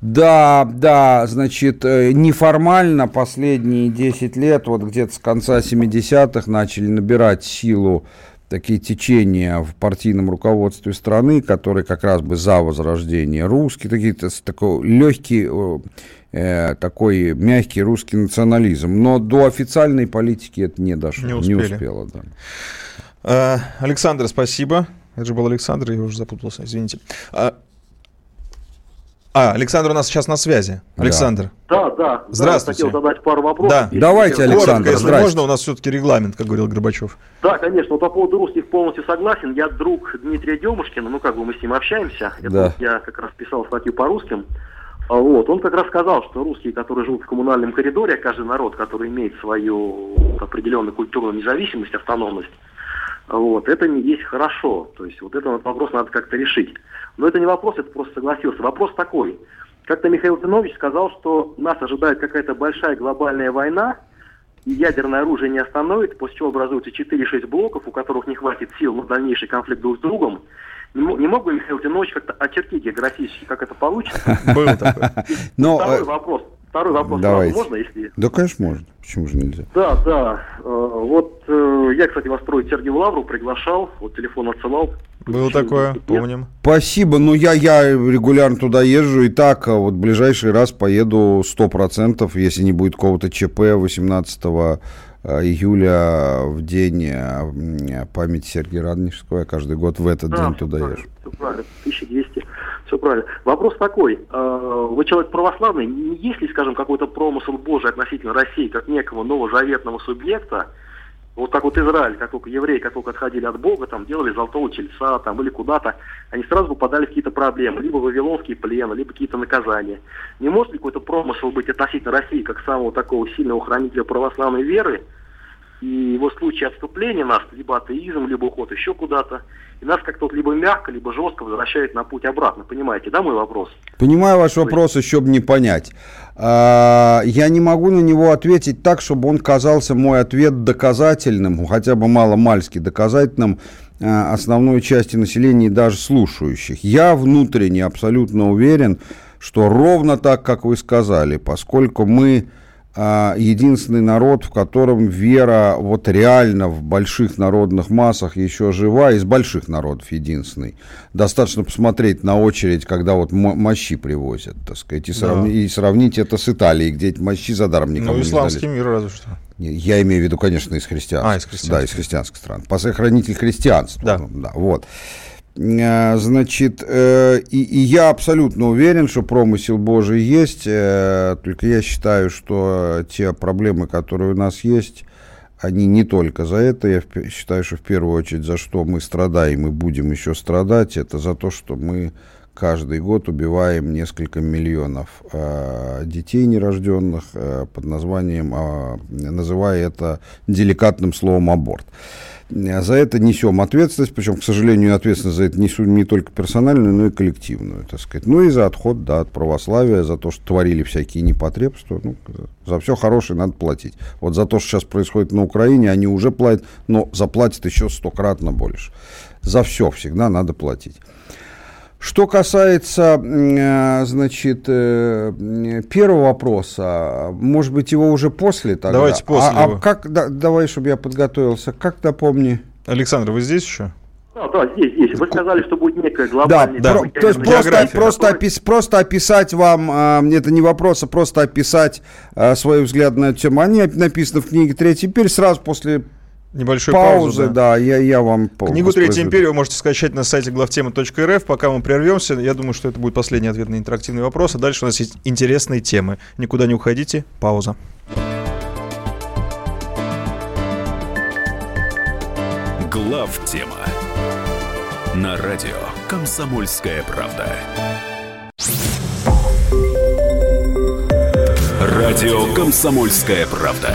Да, да, значит, э, неформально последние 10 лет, вот где-то с конца 70-х начали набирать силу такие течения в партийном руководстве страны, которые как раз бы за возрождение русский, такие, такой легкий, э, такой мягкий русский национализм. Но до официальной политики это не дошло, не, не успело. Да. А, Александр, спасибо. Это же был Александр, я уже запутался, извините. А, а, Александр у нас сейчас на связи. Александр. Да, да. Здравствуйте. Да, хотел задать пару вопросов. Да, давайте, Александр, Коротко, если можно, у нас все-таки регламент, как говорил Горбачев. Да, конечно. Вот по поводу русских полностью согласен. Я друг Дмитрия Демушкина, ну как бы мы с ним общаемся. Это да. я как раз писал статью по русским. А вот. Он как раз сказал, что русские, которые живут в коммунальном коридоре, каждый народ, который имеет свою определенную культурную независимость, автономность, вот, это не есть хорошо. То есть вот этот вопрос надо как-то решить. Но это не вопрос, это просто согласился. Вопрос такой. Как-то Михаил Тинович сказал, что нас ожидает какая-то большая глобальная война, и ядерное оружие не остановит, после чего образуются 4-6 блоков, у которых не хватит сил на дальнейший конфликт друг с другом. Не, мог бы Михаил Тинович как-то очертить географически, как это получится? Был такой. Второй э, вопрос. Второй вопрос Давайте. можно, если... Да, конечно, можно. Почему же нельзя? Да, да. Э, вот э, я, кстати, вас строить Сергею Лавру приглашал, вот телефон отсылал. Было такое, нет. помним. Спасибо, но я, я регулярно туда езжу, и так, а вот в ближайший раз поеду 100%, если не будет какого-то ЧП 18 э, июля в день памяти Сергея Радонежского. Я каждый год в этот да, день туда езжу. Все правильно, 1200 все правильно. Вопрос такой. Э, вы человек православный. Есть ли, скажем, какой-то промысел Божий относительно России как некого новозаветного субъекта, вот как вот Израиль, как только евреи, как только отходили от Бога, там делали золотого тельца, там или куда-то, они сразу попадали в какие-то проблемы, либо вавилонские плены, либо какие-то наказания. Не может ли какой-то промысел быть относительно России, как самого такого сильного хранителя православной веры, и его случае отступления нас, либо атеизм, либо уход еще куда-то, и нас как-то вот либо мягко, либо жестко возвращает на путь обратно. Понимаете, да, мой вопрос? Понимаю ваш вопрос, еще бы не понять. А, я не могу на него ответить так, чтобы он казался мой ответ доказательным, хотя бы мало-мальски доказательным а, основной части населения и даже слушающих. Я внутренне абсолютно уверен, что ровно так, как вы сказали, поскольку мы единственный народ, в котором вера вот реально в больших народных массах еще жива, из больших народов единственный. Достаточно посмотреть на очередь, когда вот мощи привозят, так сказать, и, сравни, да. и сравнить это с Италией, где эти мощи за даром никому ну, исламский мир разве что. Я имею в виду, конечно, из христианских. А, из христианских. Да, из христианских стран. Посохранитель христианства. Да. Да вот. Э, значит, э, и, и я абсолютно уверен, что промысел Божий есть, э, только я считаю, что те проблемы, которые у нас есть, они не только за это, я считаю, что в первую очередь за что мы страдаем и будем еще страдать, это за то, что мы каждый год убиваем несколько миллионов э, детей нерожденных э, под названием, э, называя это деликатным словом аборт. За это несем ответственность, причем, к сожалению, ответственность за это несу не только персональную, но и коллективную, так сказать. Ну и за отход да, от православия, за то, что творили всякие непотребства. Ну, за все хорошее надо платить. Вот за то, что сейчас происходит на Украине, они уже платят, но заплатят еще стократно больше. За все всегда надо платить. Что касается, э, значит, э, первого вопроса, может быть, его уже после тогда? Давайте после. А, а как, да, давай, чтобы я подготовился. Как напомни? Александр, вы здесь еще? Да, да, здесь, здесь. Вы сказали, что будет некая глобальная... Да, да. то есть просто, просто, опис, просто описать вам, э, это не вопрос, а просто описать э, свой взгляд на эту тему. Они написаны в книге «Третий империя» сразу после Небольшой паузы, паузы да. да, я, я вам Книгу «Третья империя» вы можете скачать на сайте главтема.рф. Пока мы прервемся, я думаю, что это будет последний ответ на интерактивный вопрос. А дальше у нас есть интересные темы. Никуда не уходите. Пауза. Главтема На радио «Комсомольская правда». Радио «Комсомольская правда».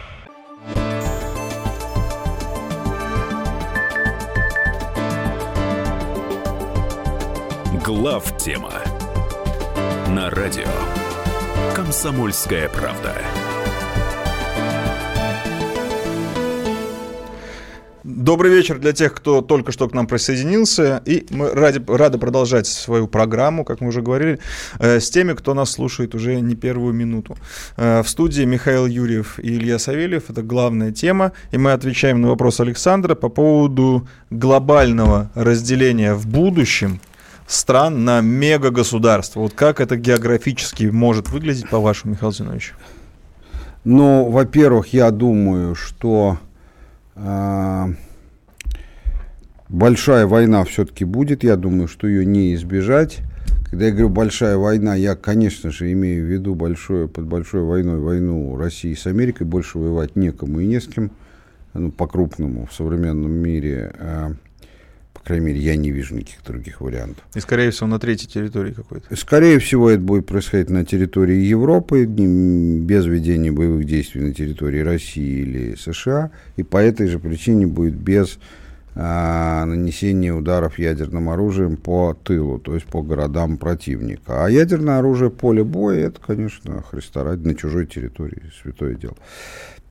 Глав тема на радио Комсомольская правда. Добрый вечер для тех, кто только что к нам присоединился. И мы ради, рады продолжать свою программу, как мы уже говорили, э, с теми, кто нас слушает уже не первую минуту. Э, в студии Михаил Юрьев и Илья Савельев. Это главная тема. И мы отвечаем на вопрос Александра по поводу глобального разделения в будущем стран на мегагосударства. Вот как это географически может выглядеть, по-вашему, Михаил Зинович? Ну, во-первых, я думаю, что э, большая война все-таки будет. Я думаю, что ее не избежать. Когда я говорю большая война, я, конечно же, имею в виду большое, под большой войной войну России с Америкой. Больше воевать некому и не с кем, ну, по-крупному в современном мире. Э, по крайней мере, я не вижу никаких других вариантов. И, скорее всего, на третьей территории какой-то? Скорее всего, это будет происходить на территории Европы, без ведения боевых действий на территории России или США. И по этой же причине будет без а, нанесения ударов ядерным оружием по тылу, то есть по городам противника. А ядерное оружие поле боя, это, конечно, Христа ради на чужой территории, святое дело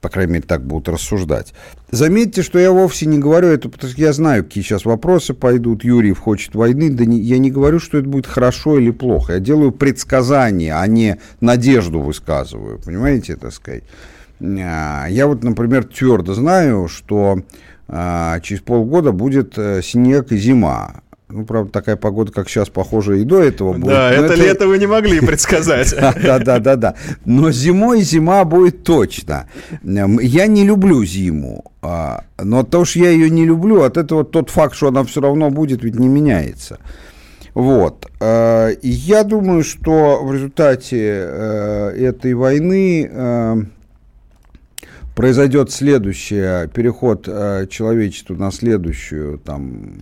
по крайней мере, так будут рассуждать. Заметьте, что я вовсе не говорю это, потому что я знаю, какие сейчас вопросы пойдут. Юрьев хочет войны. Да не, я не говорю, что это будет хорошо или плохо. Я делаю предсказания, а не надежду высказываю. Понимаете, так сказать? А, я вот, например, твердо знаю, что а, через полгода будет э, снег и зима. Ну, правда, такая погода, как сейчас, похоже, и до этого будет. Да, это, это лето вы не могли *laughs* предсказать. Да, да, да, да. Но зимой зима будет точно. Я не люблю зиму. А, но то, что я ее не люблю, от этого тот факт, что она все равно будет, ведь не меняется. Вот. А, и я думаю, что в результате э, этой войны э, произойдет следующее, переход э, человечества на следующую там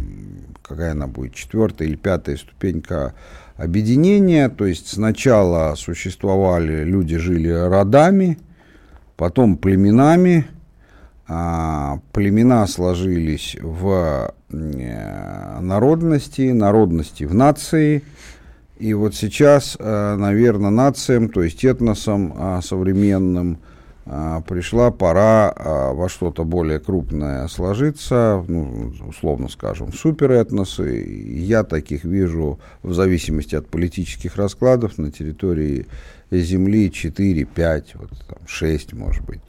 какая она будет, четвертая или пятая ступенька объединения. То есть сначала существовали, люди жили родами, потом племенами, а, племена сложились в э, народности, народности в нации. И вот сейчас, э, наверное, нациям, то есть этносам а, современным, пришла пора а, во что-то более крупное сложиться, ну, условно скажем, суперэтносы. Я таких вижу в зависимости от политических раскладов на территории Земли 4, 5, вот, там, 6, может быть.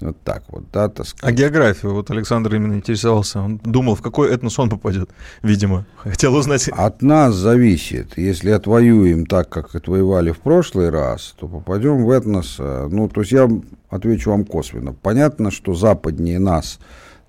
Вот так вот, да, так сказать. А географию, вот Александр именно интересовался, он думал, в какой этнос он попадет, видимо, хотел узнать. От нас зависит, если отвоюем так, как отвоевали в прошлый раз, то попадем в этнос, э, ну, то есть я отвечу вам косвенно. Понятно, что западнее нас,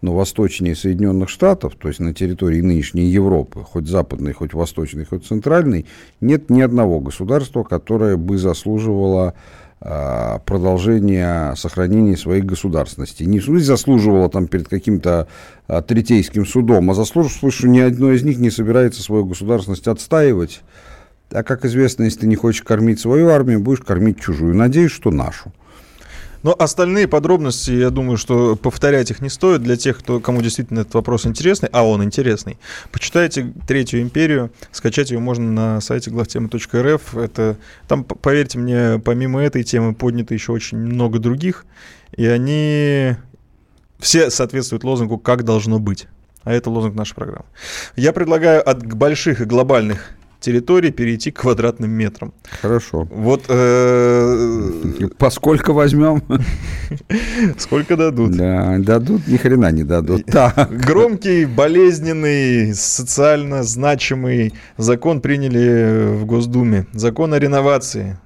но восточнее Соединенных Штатов, то есть на территории нынешней Европы, хоть западной, хоть восточной, хоть центральной, нет ни одного государства, которое бы заслуживало продолжения сохранения своей государственности. Не заслуживала там перед каким-то а, третейским судом, а заслуживала, что ни одно из них не собирается свою государственность отстаивать. А как известно, если ты не хочешь кормить свою армию, будешь кормить чужую. Надеюсь, что нашу. Но остальные подробности, я думаю, что повторять их не стоит для тех, кто, кому действительно этот вопрос интересный, а он интересный. Почитайте «Третью империю», скачать ее можно на сайте главтемы.рф. Это, там, поверьте мне, помимо этой темы поднято еще очень много других, и они все соответствуют лозунгу «как должно быть». А это лозунг нашей программы. Я предлагаю от больших и глобальных территории перейти к квадратным метрам. Хорошо. Вот. Э... *laughs* Поскольку возьмем. *laughs* Сколько дадут? Да, дадут, ни хрена не дадут. *laughs* Так. Громкий, болезненный, социально значимый закон приняли в Госдуме. Закон о реновации.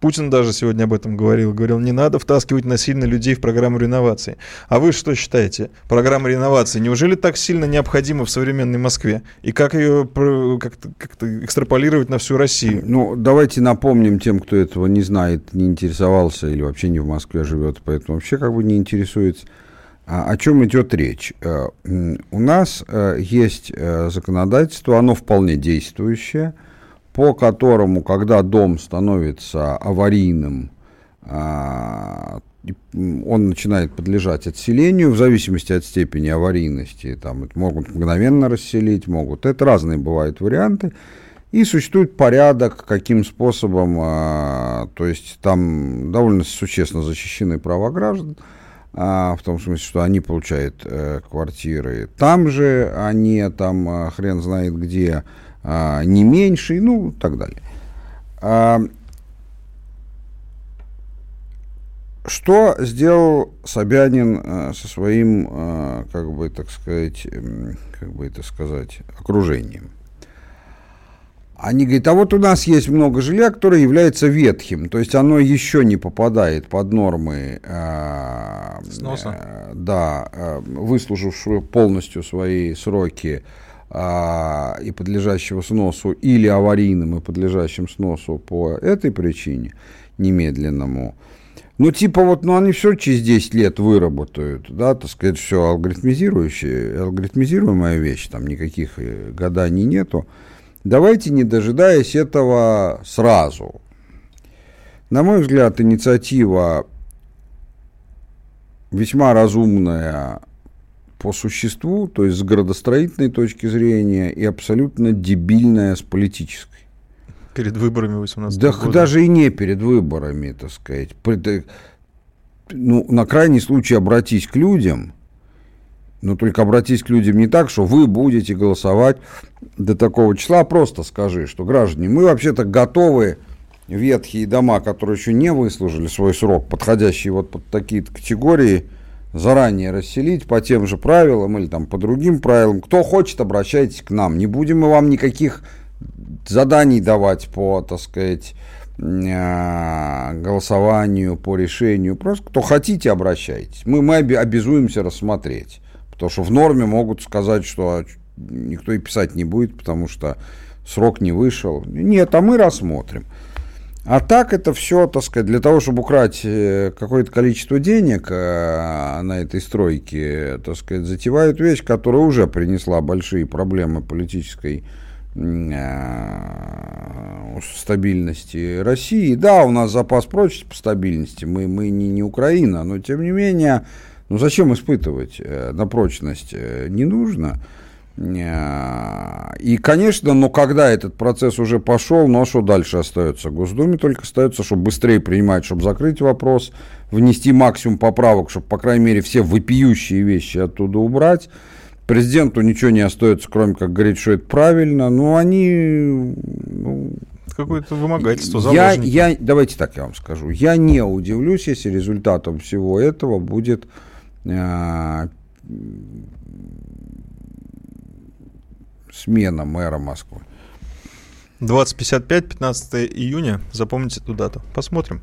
Путин даже сегодня об этом говорил. Говорил, не надо втаскивать насильно людей в программу реновации. А вы что считаете? Программа реновации неужели так сильно необходима в современной Москве? И как ее как-то, как-то экстраполировать на всю Россию? Ну, давайте напомним тем, кто этого не знает, не интересовался или вообще не в Москве живет, поэтому вообще как бы не интересуется. А, о чем идет речь? Э, у нас э, есть э, законодательство, оно вполне действующее – по которому, когда дом становится аварийным, а, он начинает подлежать отселению в зависимости от степени аварийности. Там могут мгновенно расселить, могут. Это разные бывают варианты. И существует порядок, каким способом, а, то есть там довольно существенно защищены права граждан, а, в том смысле, что они получают э, квартиры там же, они там хрен знает где, а, не меньший, ну, так далее. А, что сделал Собянин а, со своим, а, как бы так сказать, как бы это сказать, окружением? Они говорят, а вот у нас есть много жилья, которое является ветхим, то есть оно еще не попадает под нормы э, Сноса. Э, да, э, выслужившего полностью свои сроки а, и подлежащего сносу, или аварийным и подлежащим сносу по этой причине, немедленному, ну, типа вот, ну, они все через 10 лет выработают, да, так сказать, все алгоритмизирующее, алгоритмизируемая вещь, там никаких э, гаданий нету. Давайте, не дожидаясь этого сразу. На мой взгляд, инициатива весьма разумная по существу, то есть с градостроительной точки зрения, и абсолютно дебильная с политической. Перед выборами 18 Да года. даже и не перед выборами, так сказать. Ну, на крайний случай обратись к людям, но только обратись к людям не так, что вы будете голосовать до такого числа, а просто скажи, что граждане, мы вообще-то готовы ветхие дома, которые еще не выслужили свой срок, подходящие вот под такие категории, заранее расселить по тем же правилам или там по другим правилам. Кто хочет, обращайтесь к нам. Не будем мы вам никаких заданий давать по, так сказать, а, голосованию, по решению. Просто кто хотите, обращайтесь. Мы, мы обязуемся рассмотреть. Потому что в норме могут сказать, что никто и писать не будет, потому что срок не вышел. Нет, а мы рассмотрим. А так это все, так сказать, для того, чтобы украть э, какое-то количество денег э, на этой стройке, так сказать, затевают вещь, которая уже принесла большие проблемы политической э, стабильности России. Да, у нас запас прочности по стабильности, мы, мы не, не Украина, но тем не менее, ну зачем испытывать на прочность? Не нужно. И, конечно, но когда этот процесс уже пошел, ну а что дальше остается? Госдуме только остается, чтобы быстрее принимать, чтобы закрыть вопрос, внести максимум поправок, чтобы, по крайней мере, все вопиющие вещи оттуда убрать. Президенту ничего не остается, кроме как говорить, что это правильно. Но они... Ну, Какое-то вымогательство, я, я, Давайте так я вам скажу. Я не удивлюсь, если результатом всего этого будет э, смена мэра Москвы. 2055, 15 июня. Запомните эту дату. Посмотрим.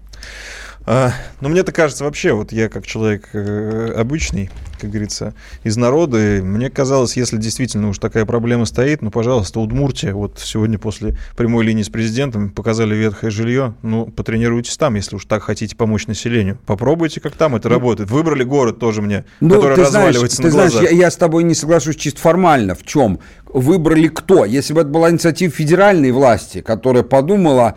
А, но мне-то кажется, вообще, вот я как человек э, обычный, как говорится, из народа, мне казалось, если действительно уж такая проблема стоит, ну, пожалуйста, Удмуртия, вот сегодня после прямой линии с президентом показали ветхое жилье, ну, потренируйтесь там, если уж так хотите помочь населению. Попробуйте, как там это ну, работает. Выбрали город тоже мне, ну, который разваливается знаешь, на ты глазах. Знаешь, я, я с тобой не соглашусь чисто формально. В чем? Выбрали кто? Если бы это была инициатива федеральной власти, которая подумала,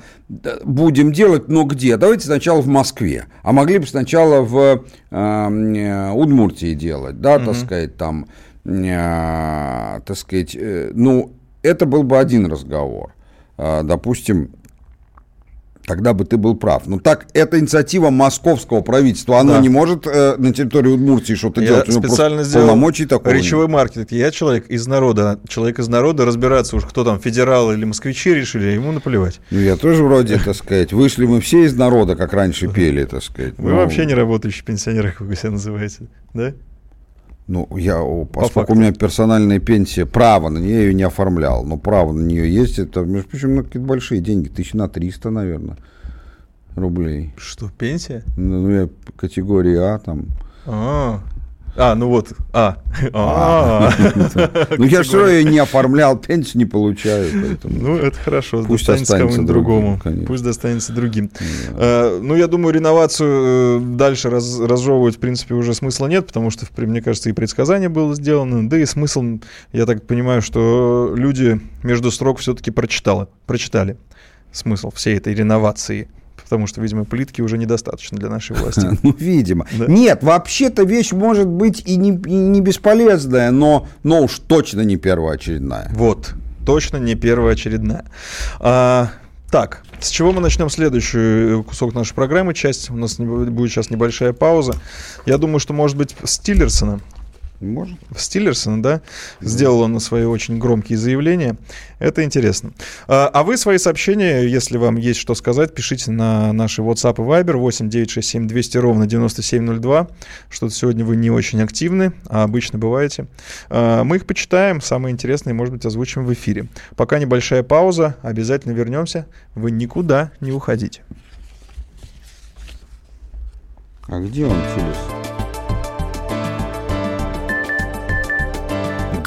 будем делать, но где? Давайте сначала в Москве. А могли бы сначала в э, Удмуртии делать, да, угу. так сказать, там, э, так сказать, э, ну, это был бы один разговор. Э, допустим, тогда бы ты был прав. Но так, это инициатива московского правительства. Оно да. не может э, на территории Удмуртии что-то я делать. специально сделал полномочий такого речевой нет. маркетинг. Я человек из народа. Человек из народа разбираться уж, кто там, федералы или москвичи решили, ему наплевать. Ну, я тоже вроде, так сказать, вышли мы все из народа, как раньше пели, так сказать. Вы ну, вообще не работающие пенсионеры, как вы себя называете, да? Ну, я, поскольку у меня персональная пенсия, право на нее я ее не оформлял, но право на нее есть, это, между прочим, ну, какие-то большие деньги, тысяч на 300, наверное. рублей. Что, пенсия? Ну, я категории А там. А, а, ну вот, а. а. Ну я все равно не оформлял, пенсию не получаю. Ну это хорошо, пусть достанется другому. Пусть достанется другим. Э, ну я думаю, реновацию э, дальше разжевывать в принципе уже смысла нет, потому что, мне кажется, и предсказание было сделано, да и смысл, я так понимаю, что люди между строк все-таки прочитали, прочитали смысл всей этой реновации потому что, видимо, плитки уже недостаточно для нашей власти. *laughs* Ну, видимо. Да. Нет, вообще-то вещь может быть и не, и не бесполезная, но, но уж точно не первоочередная. Вот, точно не первоочередная. А, так, с чего мы начнем следующий кусок нашей программы, часть? У нас будет сейчас небольшая пауза. Я думаю, что, может быть, с Тиллерсона может. Стиллерсон, да? Сделал он свои очень громкие заявления. Это интересно. А, а вы свои сообщения, если вам есть что сказать, пишите на наши WhatsApp и Viber 8 967 200 ровно 9702. Что-то сегодня вы не очень активны, а обычно бываете. А, мы их почитаем, самые интересные, может быть, озвучим в эфире. Пока небольшая пауза, обязательно вернемся. Вы никуда не уходите. А где он, Тилис?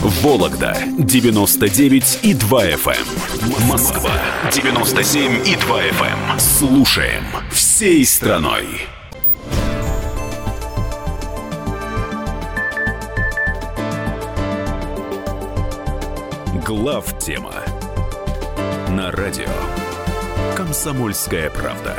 Вологда 99 и 2 FM. Эм. Москва 97 и 2 FM. Эм. Слушаем всей страной. Глав тема на радио Комсомольская правда.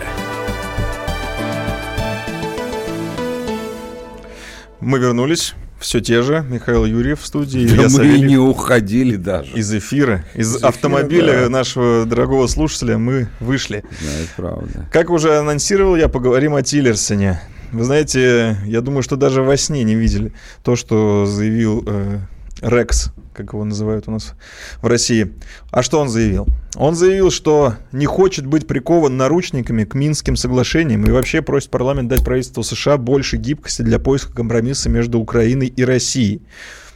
Мы вернулись все те же. Михаил Юрьев в студии. Да мы Савельев. не уходили даже. Из эфира. Из, из автомобиля эфира, да. нашего дорогого слушателя мы вышли. Да, это правда. Как уже анонсировал я, поговорим о Тиллерсоне. Вы знаете, я думаю, что даже во сне не видели то, что заявил э, Рекс как его называют у нас в России. А что он заявил? Он заявил, что не хочет быть прикован наручниками к Минским соглашениям и вообще просит парламент дать правительству США больше гибкости для поиска компромисса между Украиной и Россией.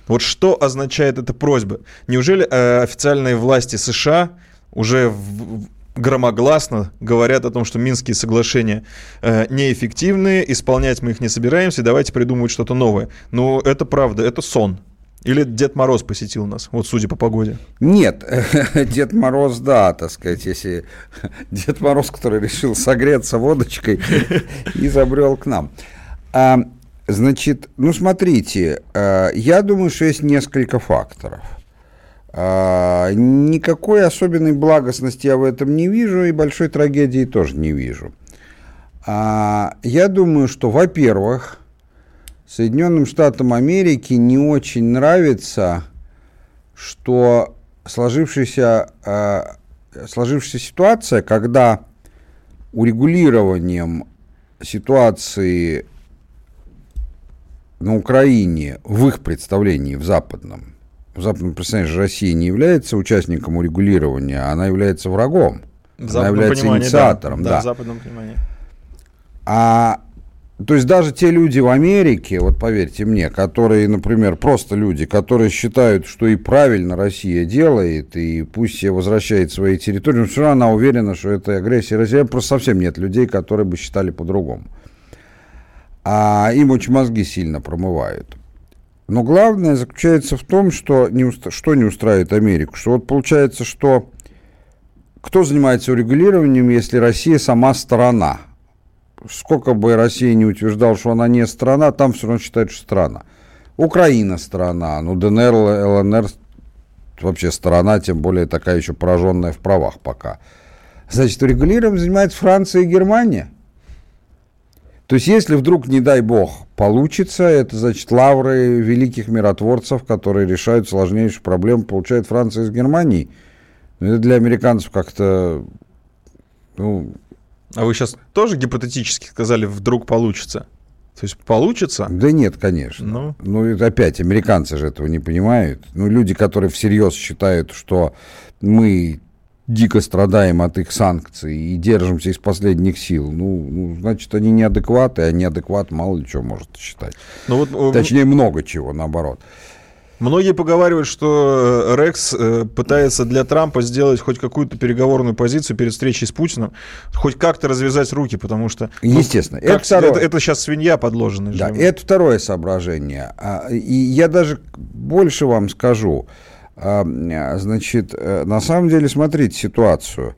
Вот что означает эта просьба? Неужели э, официальные власти США уже в, громогласно говорят о том, что Минские соглашения э, неэффективные, исполнять мы их не собираемся, давайте придумывать что-то новое. Но это правда, это сон. Или Дед Мороз посетил нас, вот судя по погоде? Нет, *laughs* Дед Мороз, да, так сказать, если *laughs* Дед Мороз, который решил согреться водочкой, *laughs* изобрел к нам. А, значит, ну смотрите, а, я думаю, что есть несколько факторов. А, никакой особенной благостности я в этом не вижу, и большой трагедии тоже не вижу. Я думаю, что, во-первых, Соединенным Штатам Америки не очень нравится, что сложившаяся, э, сложившаяся ситуация, когда урегулированием ситуации на Украине в их представлении, в западном, в западном представлении же Россия не является участником урегулирования, она является врагом. В она является инициатором. Да, да, да. в западном понимании. А то есть даже те люди в Америке, вот поверьте мне, которые, например, просто люди, которые считают, что и правильно Россия делает, и пусть себе возвращает свои территории, но все равно она уверена, что это агрессия России. Просто совсем нет людей, которые бы считали по-другому. А им очень мозги сильно промывают. Но главное заключается в том, что не, уст... что не устраивает Америку. Что вот получается, что кто занимается урегулированием, если Россия сама сторона – сколько бы Россия не утверждала, что она не страна, там все равно считают, что страна. Украина страна, ну ДНР, ЛНР вообще страна, тем более такая еще пораженная в правах пока. Значит, урегулированием занимается Франция и Германия. То есть, если вдруг, не дай бог, получится, это значит лавры великих миротворцев, которые решают сложнейшие проблемы, получает Франция из Германии. Но это для американцев как-то ну, а вы сейчас тоже гипотетически сказали, вдруг получится? То есть получится? Да нет, конечно. Ну, ну это опять, американцы же этого не понимают. Ну, люди, которые всерьез считают, что мы дико страдаем от их санкций и держимся из последних сил. Ну, ну значит, они неадекваты, а неадекват мало ли чего может считать. Ну, вот, э, Точнее, много чего, наоборот. Многие поговаривают, что э, Рекс э, пытается для Трампа сделать хоть какую-то переговорную позицию перед встречей с Путиным, хоть как-то развязать руки, потому что... Ну, Естественно. это, второе... это, это сейчас свинья подложена. Да, это второе соображение. А, и я даже больше вам скажу. А, значит, э, на самом деле, смотрите ситуацию.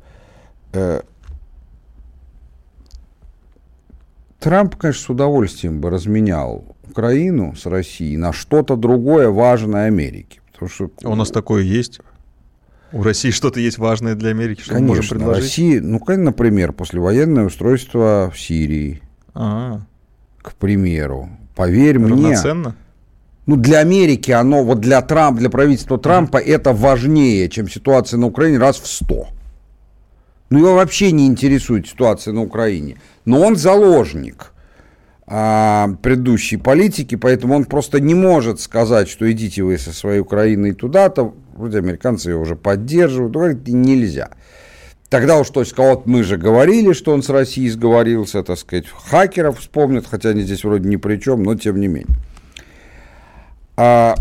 Трамп, конечно, с удовольствием бы разменял Украину с Россией на что-то другое важное Америке. Потому что... А у нас такое есть? У России что-то есть важное для Америки, что Конечно, мы можем предложить? России, ну, например, послевоенное устройство в Сирии, А-а-а. к примеру. Поверь Равноценно? мне. Ну, для Америки оно, вот для Трампа, для правительства Трампа mm-hmm. это важнее, чем ситуация на Украине раз в сто. Ну, его вообще не интересует ситуация на Украине. Но он заложник – а, предыдущей политики, поэтому он просто не может сказать, что идите вы со своей Украиной туда-то, вроде американцы ее уже поддерживают, ну, говорит, нельзя. Тогда уж, то есть, вот мы же говорили, что он с Россией сговорился, так сказать, хакеров вспомнят, хотя они здесь вроде ни при чем, но тем не менее. А,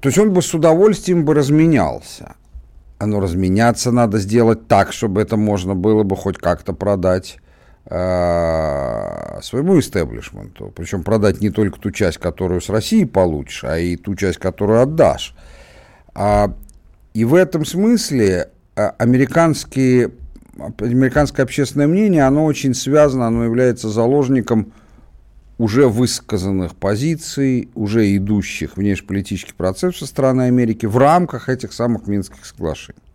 то есть он бы с удовольствием бы разменялся. Но разменяться надо сделать так, чтобы это можно было бы хоть как-то продать своему истеблишменту. Причем продать не только ту часть, которую с России получишь, а и ту часть, которую отдашь. А, и в этом смысле э, американские, американское общественное мнение, оно очень связано, оно является заложником уже высказанных позиций, уже идущих внешнеполитических процессов со стороны Америки в рамках этих самых Минских соглашений.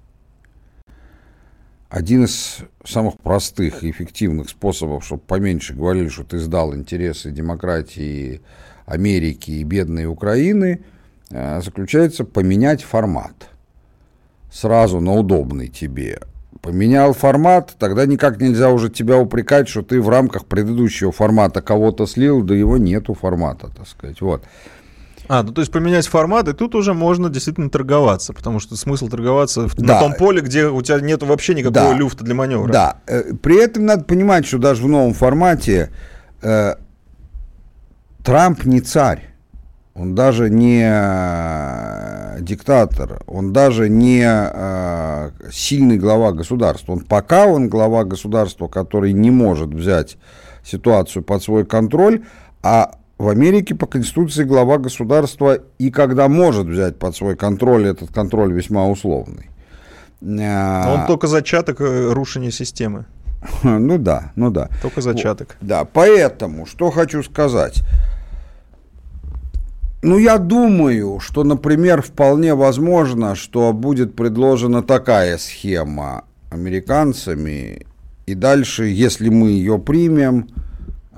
Один из самых простых и эффективных способов, чтобы поменьше говорили, что ты сдал интересы демократии Америки и бедной Украины, э, заключается поменять формат. Сразу на удобный тебе. Поменял формат, тогда никак нельзя уже тебя упрекать, что ты в рамках предыдущего формата кого-то слил, да его нету формата, так сказать. Вот. А, ну то есть поменять формат, и тут уже можно действительно торговаться, потому что смысл торговаться да. на том поле, где у тебя нет вообще никакого да. люфта для маневра. Да, э, при этом надо понимать, что даже в новом формате э, Трамп не царь. Он даже не э, диктатор, он даже не э, сильный глава государства. Он пока он глава государства, который не может взять ситуацию под свой контроль, а в Америке по Конституции глава государства и когда может взять под свой контроль, этот контроль весьма условный. А, он только зачаток э, рушения системы. *laughs* Ну да, ну да. Только зачаток. Да, поэтому, что хочу сказать. Ну, я думаю, что, например, вполне возможно, что будет предложена такая схема американцами, и дальше, если мы ее примем, а,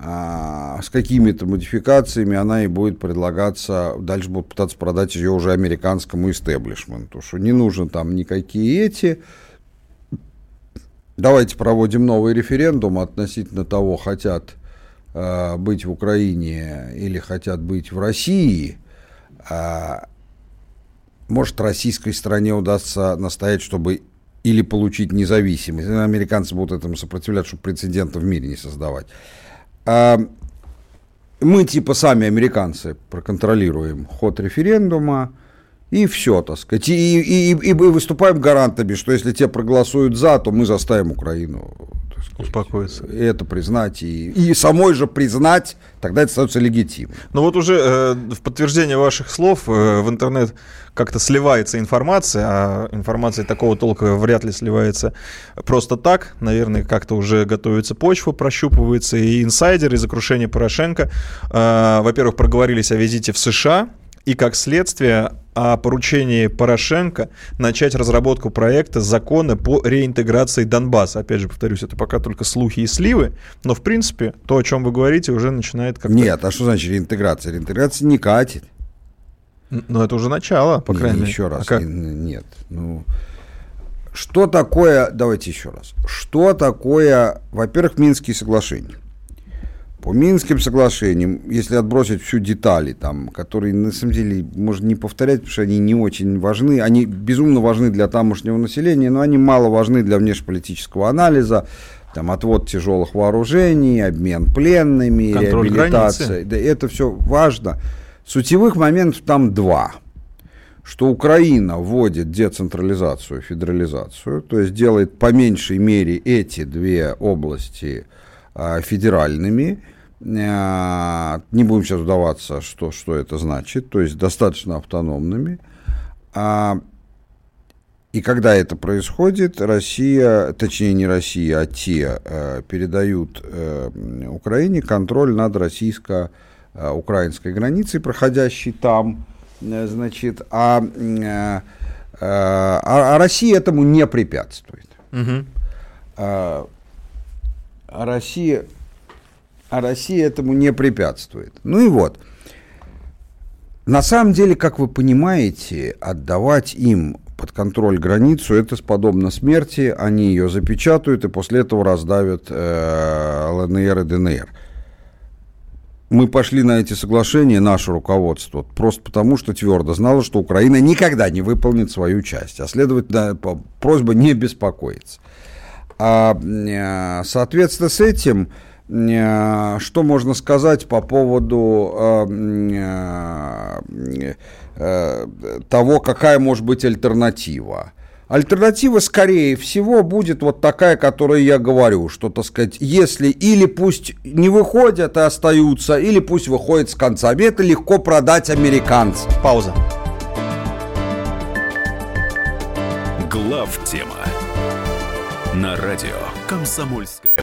с какими-то модификациями она и будет предлагаться, дальше будут пытаться продать ее уже американскому истеблишменту, что не нужно там никакие эти. Давайте проводим новый референдум относительно того, хотят э, быть в Украине или хотят быть в России. А, может, российской стране удастся настоять, чтобы или получить независимость. Американцы будут этому сопротивляться, чтобы прецедентов в мире не создавать. А, мы типа сами американцы проконтролируем ход референдума, и все, так сказать. И, и, и, и выступаем гарантами, что если те проголосуют за, то мы заставим Украину успокоиться. И это признать, и, и самой же признать, тогда это становится легитимным. Ну вот уже э, в подтверждение ваших слов э, в интернет как-то сливается информация, а информация такого толка вряд ли сливается просто так. Наверное, как-то уже готовится почва, прощупывается. И инсайдеры из окружения Порошенко, э, во-первых, проговорились о визите в США, и как следствие о поручении Порошенко начать разработку проекта закона по реинтеграции Донбасса. Опять же, повторюсь, это пока только слухи и сливы, но в принципе то, о чем вы говорите, уже начинает как-то... Нет, а что значит реинтеграция? Реинтеграция не катит. Ну, это уже начало, по крайней мере. Еще раз, а как? нет. Ну, что такое, давайте еще раз, что такое, во-первых, Минские соглашения? По Минским соглашениям, если отбросить всю детали, там, которые на самом деле можно не повторять, потому что они не очень важны, они безумно важны для тамошнего населения, но они мало важны для внешнеполитического анализа, там, отвод тяжелых вооружений, обмен пленными, Контроль реабилитация. Границы. Да, это все важно. Сутевых моментов там два. Что Украина вводит децентрализацию, федерализацию, то есть делает по меньшей мере эти две области а, федеральными, не будем сейчас вдаваться, что, что это значит, то есть достаточно автономными. А, и когда это происходит, Россия, точнее не Россия, а те э, передают э, Украине контроль над российско-украинской границей, проходящей там, э, значит, а, э, а, а Россия этому не препятствует. Угу. А, а Россия а Россия этому не препятствует. Ну и вот. На самом деле, как вы понимаете, отдавать им под контроль границу, это подобно смерти, они ее запечатают и после этого раздавят э, ЛНР и ДНР. Мы пошли на эти соглашения, наше руководство, просто потому, что твердо знало, что Украина никогда не выполнит свою часть, а следовательно, просьба не беспокоиться. А, э, соответственно, с этим что можно сказать по поводу э, э, того, какая может быть альтернатива? Альтернатива, скорее всего, будет вот такая, которую я говорю, что, так сказать, если или пусть не выходят и остаются, или пусть выходят с концами. Это легко продать американцам. Пауза. Глав тема на радио «Комсомольская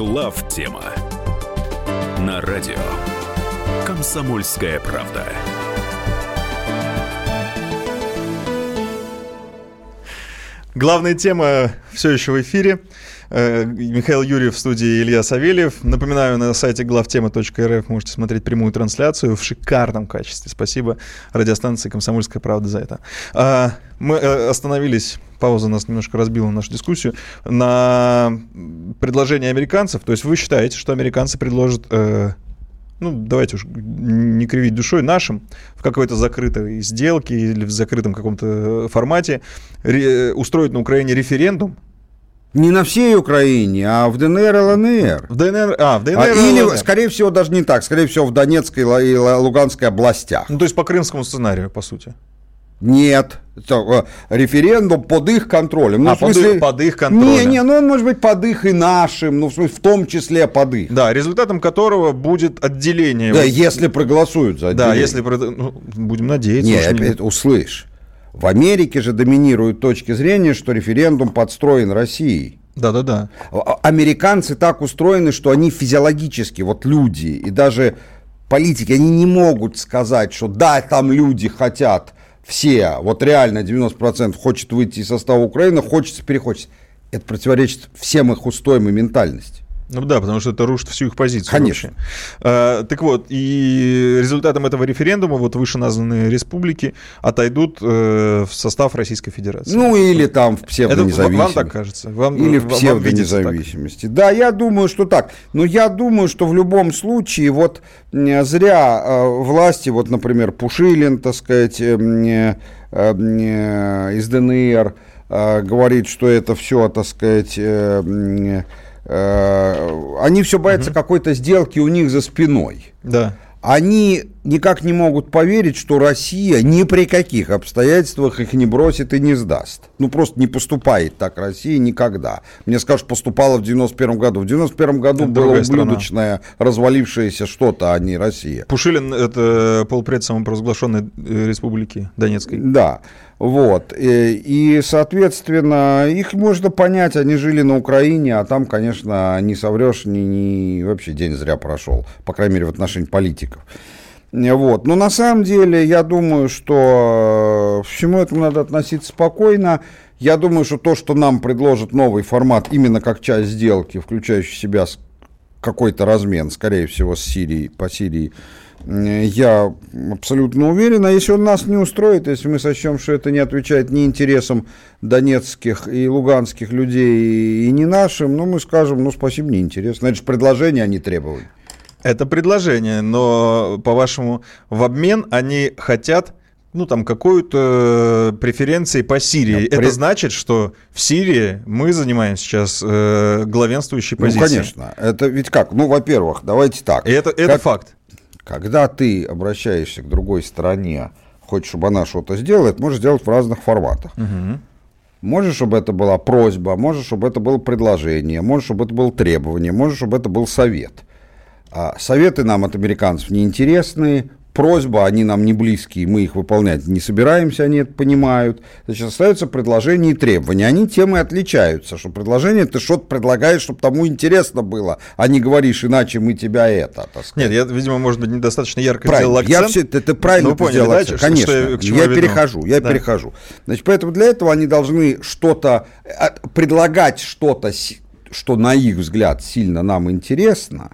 Глав тема на радио Комсомольская правда. Главная тема все еще в эфире. Э, Михаил Юрьев в студии Илья Савельев. Напоминаю, на сайте главтема.рф можете смотреть прямую трансляцию в шикарном качестве. Спасибо радиостанции «Комсомольская правда» за это. А, мы э, остановились, пауза нас немножко разбила нашу дискуссию, на предложение американцев. То есть вы считаете, что американцы предложат э, ну, давайте уж не кривить душой, нашим в какой-то закрытой сделке или в закрытом каком-то формате ре- устроить на Украине референдум не на всей Украине, а в ДНР и ЛНР. В ДНР, а, в ДНР а, Или, ЛНР. скорее всего, даже не так. Скорее всего, в Донецкой и Луганской областях. Ну, то есть по крымскому сценарию, по сути. Нет, э, референдум под их контролем. Ну, а, смысле, под, их, под их контролем. Не, не, ну он может быть под их и нашим, ну в, смысле, в том числе под их. Да, результатом которого будет отделение. Да, если проголосуют за отделение. Да, если, ну, будем надеяться. Не, опять, не... услышь. В Америке же доминируют точки зрения, что референдум подстроен Россией. Да-да-да. А, американцы так устроены, что они физиологически, вот люди, и даже политики, они не могут сказать, что да, там люди хотят все, вот реально 90% хочет выйти из состава Украины, хочется, перехочется. Это противоречит всем их устоям и ментальности. Ну да, потому что это рушит всю их позицию. Конечно. А, так вот, и результатом этого референдума вот вышеназванные республики отойдут э, в состав Российской Федерации. Ну или там в псевдонезависимости. Вам так кажется? Вам, или в псевдонезависимости. Да, я думаю, что так. Но я думаю, что в любом случае вот зря э, власти, вот, например, Пушилин, так сказать, э, э, э, из ДНР, э, говорит, что это все, так сказать... Э, они все боятся угу. какой-то сделки у них за спиной. Да. Они никак не могут поверить, что Россия ни при каких обстоятельствах их не бросит и не сдаст. Ну, просто не поступает так Россия никогда. Мне скажут, поступала в 91 году. В 91 году это было ублюдочное, страна. развалившееся что-то, а не Россия. Пушилин – это полпред самопровозглашенной э, республики Донецкой. Да. Вот. Э, и, соответственно, их можно понять, они жили на Украине, а там, конечно, не соврешь, ни, ни вообще день зря прошел, по крайней мере, в отношении политиков. Вот. Но на самом деле я думаю, что э, всему этому надо относиться спокойно. Я думаю, что то, что нам предложит новый формат именно как часть сделки, включающий в себя какой-то размен, скорее всего, с Сирией, по Сирии, я абсолютно уверен. А если он нас не устроит, если мы сочтем, что это не отвечает ни интересам донецких и луганских людей, и не нашим, ну, мы скажем, ну, спасибо, неинтересно. Же предложение, а не требование. Это предложение, но, по-вашему, в обмен они хотят ну, там, какую-то преференции по Сирии. Это при... значит, что в Сирии мы занимаем сейчас э, главенствующей ну, позицией. Ну, конечно. Это ведь как? Ну, во-первых, давайте так. И это, это факт. Когда ты обращаешься к другой стороне, хочешь, чтобы она что-то сделала, это можешь сделать в разных форматах. Угу. Можешь, чтобы это была просьба, можешь, чтобы это было предложение, можешь, чтобы это было требование, можешь, чтобы это был совет. А советы нам от американцев не интересны, просьба, они нам не близкие, мы их выполнять не собираемся, они это понимают. Значит, остаются предложения и требования. Они тем и отличаются, что предложение ты что-то предлагаешь, чтобы тому интересно было, а не говоришь, иначе мы тебя это. Нет, я, видимо, может быть, недостаточно ярко правильно. сделал акцент. Я все, ты, ты правильно ну, поняли, сделал да, акцент. Конечно, я, я перехожу, я да. перехожу. Значит, поэтому для этого они должны что-то, предлагать что-то, что на их взгляд сильно нам интересно,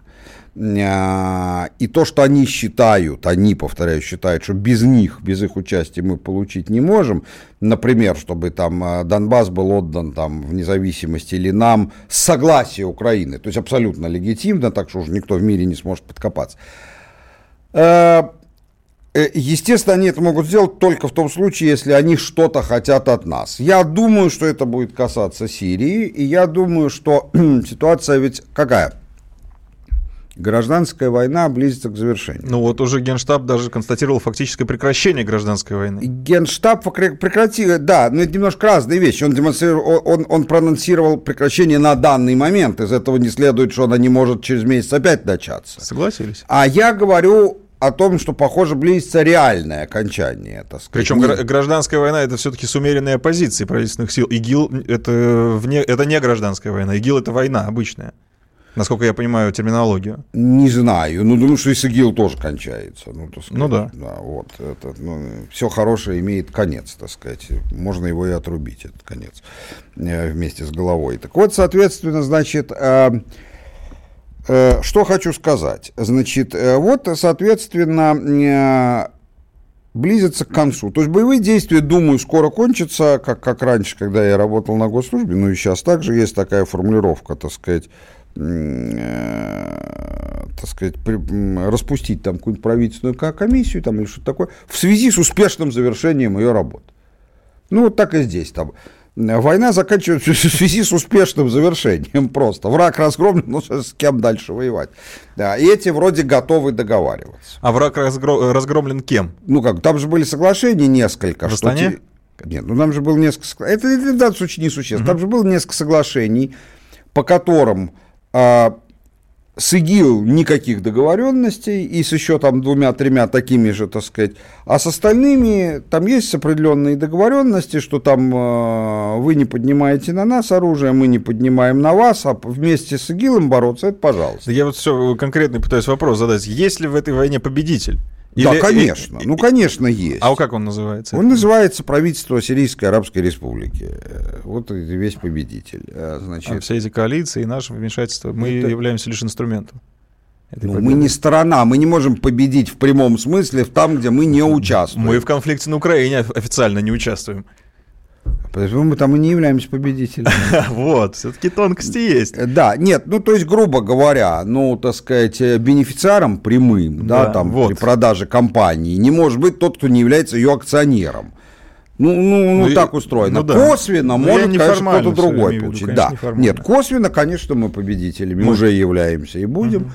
и то, что они считают, они, повторяю, считают, что без них, без их участия мы получить не можем, например, чтобы там а, Донбасс был отдан там в независимости или нам с согласия Украины, то есть абсолютно легитимно, так что уже никто в мире не сможет подкопаться. А, э, естественно, они это могут сделать только в том случае, если они что-то хотят от нас. Я думаю, что это будет касаться Сирии, и я думаю, что *clears throat* ситуация ведь какая? Гражданская война близится к завершению. Ну вот уже Генштаб даже констатировал фактическое прекращение гражданской войны. Генштаб прекратил, да, но это немножко разные вещи. Он, демонстрировал, он, он прононсировал прекращение на данный момент. Из этого не следует, что она не может через месяц опять начаться. Согласились. А я говорю о том, что, похоже, близится реальное окончание. Так сказать. Причем не... гражданская война это все-таки с умеренной оппозицией правительственных сил. ИГИЛ это, вне, это не гражданская война. ИГИЛ это война обычная. Насколько я понимаю терминологию. Не знаю. Ну, думаю, что и с ИГИЛ тоже кончается. Ну, так сказать, ну да. да вот, это, ну, все хорошее имеет конец, так сказать. Можно его и отрубить, этот конец, э, вместе с головой. Так вот, соответственно, значит, э, э, что хочу сказать. Значит, вот, соответственно, близится к концу. То есть боевые действия, думаю, скоро кончатся, как, как раньше, когда я работал на госслужбе, ну и сейчас также есть такая формулировка, так сказать, так сказать, распустить там какую-нибудь правительственную комиссию там, или что-то такое, в связи с успешным завершением ее работы. Ну, вот так и здесь. Там. Война заканчивается в связи с успешным завершением *laughs* просто. Враг разгромлен, ну с кем дальше воевать? Да, и эти вроде готовы договариваться. А враг разгром, разгромлен кем? Ну как, там же были соглашения несколько. В Астане? Что Нет, ну там же было несколько... Это, это в данном случае не существенно. Угу. Там же было несколько соглашений, по которым а, с ИГИЛ никаких договоренностей, и с еще там двумя-тремя такими же, так сказать. А с остальными там есть определенные договоренности, что там э, вы не поднимаете на нас оружие, мы не поднимаем на вас, а вместе с ИГИЛом бороться, это пожалуйста. Я вот все конкретно пытаюсь вопрос задать. Есть ли в этой войне победитель? Или, да, конечно. И, ну, конечно, есть. А как он называется? Он называется правительство Сирийской Арабской Республики. Вот весь победитель. А, значит, а все эти коалиции и наше вмешательство, мы это... являемся лишь инструментом. Ну, мы не сторона, мы не можем победить в прямом смысле там, где мы не участвуем. Мы в конфликте на Украине официально не участвуем. Поэтому мы там и не являемся победителями. *laughs* Вот, все-таки тонкости есть. Э, да, нет, ну то есть, грубо говоря, ну, так сказать, э, бенефициаром прямым, да, там при продаже компании не может быть тот, кто не является ее акционером. Ну, ну, ну, ну так устроено. Ну, да. Косвенно ну, может, конечно, кто-то другой получить. Виду, конечно, да. Нет, косвенно, конечно, мы победителями мы... уже являемся и будем. Угу.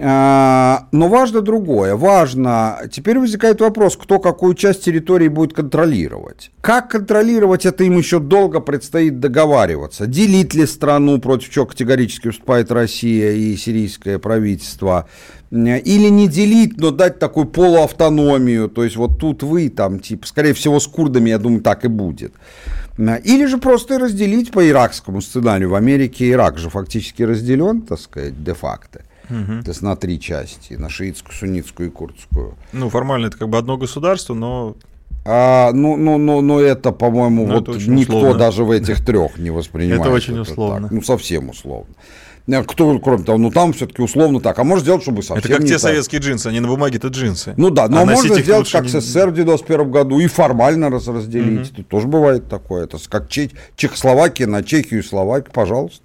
А, но важно другое. Важно, теперь возникает вопрос, кто какую часть территории будет контролировать. Как контролировать, это им еще долго предстоит договариваться. Делить ли страну, против чего категорически выступает Россия и сирийское правительство, или не делить, но дать такую полуавтономию, то есть вот тут вы там, типа, скорее всего, с курдами, я думаю, так и будет. Или же просто разделить по иракскому сценарию. В Америке Ирак же фактически разделен, так сказать, де-факто. Угу. То есть на три части, на шиитскую, суннитскую и курдскую. Ну, формально это как бы одно государство, но... А, ну, ну, ну, ну, это, по-моему, ну, вот никто условно. даже в этих трех не воспринимает. Это очень условно. Так. Ну, совсем условно. Кто, кроме того, ну там все-таки условно так. А может сделать, чтобы совсем Это как те так. советские джинсы, они на бумаге это джинсы. Ну да, но а можно сделать, как не... СССР в 91 году, и формально раз разделить. Угу. Тут тоже бывает такое. Это как Чех... Чехословакия на Чехию и Словакию, пожалуйста.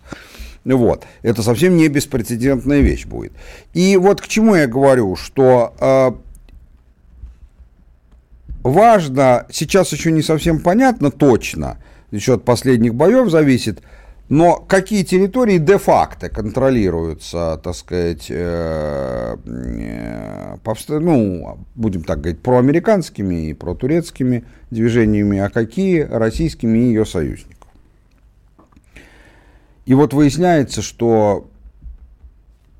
Вот. Это совсем не беспрецедентная вещь будет. И вот к чему я говорю, что э, важно, сейчас еще не совсем понятно точно, еще от последних боев зависит, но какие территории де-факто контролируются, так сказать, э, э, ну, будем так говорить, проамериканскими и протурецкими движениями, а какие российскими и ее союзниками. И вот выясняется, что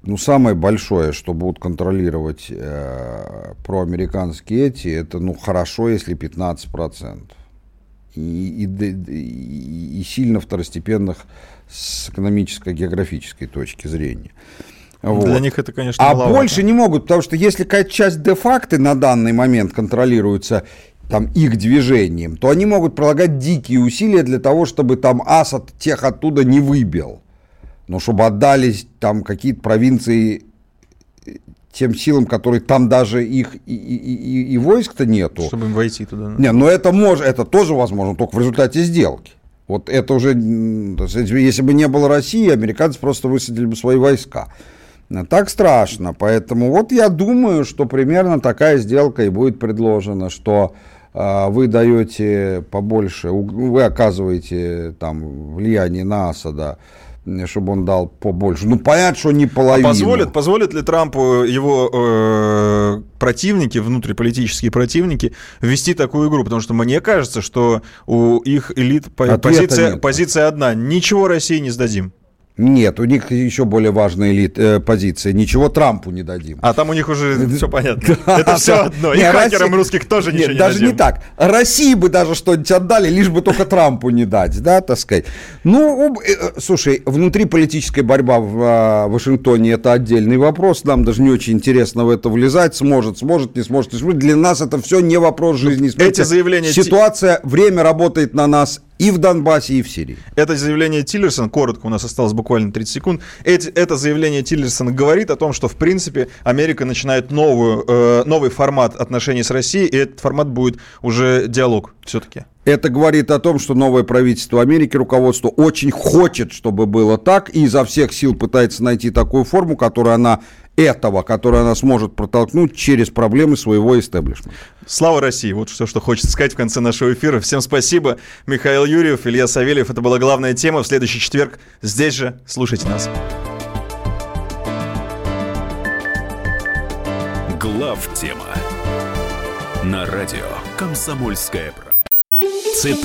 ну, самое большое, что будут контролировать э, проамериканские эти, это ну, хорошо, если 15%. И, и, и, и сильно второстепенных с экономической, географической точки зрения. Вот. Для них это, конечно, А маловато. больше не могут, потому что если какая-то часть де-факто на данный момент контролируется там, их движением, то они могут прилагать дикие усилия для того, чтобы там Асад тех оттуда не выбил. Но чтобы отдались там какие-то провинции э, тем силам, которые там даже их и, и, и, и войск-то нету. Чтобы им войти туда. Не, но это может, это тоже возможно, только в результате сделки. Вот это уже, если бы не было России, американцы просто высадили бы свои войска. Так страшно. Поэтому вот я думаю, что примерно такая сделка и будет предложена, что вы даете побольше, вы оказываете там влияние на Асада, чтобы он дал побольше. Ну, понятно, что не а половину. А позволит, позволит ли Трампу его э, противники, внутриполитические противники, ввести такую игру? Потому что мне кажется, что у их элит позиция, позиция одна. Ничего России не сдадим. Нет, у них еще более важная элит, э, позиция. Ничего Трампу не дадим. А там у них уже все понятно. *laughs* Это все одно. И хакерам русских тоже ничего не даже не так. России бы даже что-нибудь отдали, лишь бы только Трампу не дать, да, так сказать. Ну, э, слушай, внутриполитическая борьба в а, Вашингтоне это отдельный вопрос. Нам даже не очень интересно в это влезать. Сможет, сможет, не сможет. Для нас это все не вопрос жизни. Эти заявления... Ситуация, время работает на нас, и в Донбассе, и в Сирии. Это заявление Тиллерсона, коротко, у нас осталось буквально 30 секунд. Эти, это заявление Тиллерсона говорит о том, что, в принципе, Америка начинает новую, э, новый формат отношений с Россией, и этот формат будет уже диалог все-таки. Это говорит о том, что новое правительство Америки, руководство, очень хочет, чтобы было так, и изо всех сил пытается найти такую форму, которую она этого, которую она сможет протолкнуть через проблемы своего истеблишмента. Слава России! Вот все, что хочется сказать в конце нашего эфира. Всем спасибо. Михаил Юрьев, Илья Савельев. Это была главная тема. В следующий четверг здесь же слушайте нас. Глав тема на радио «Комсомольская правда». Цитата.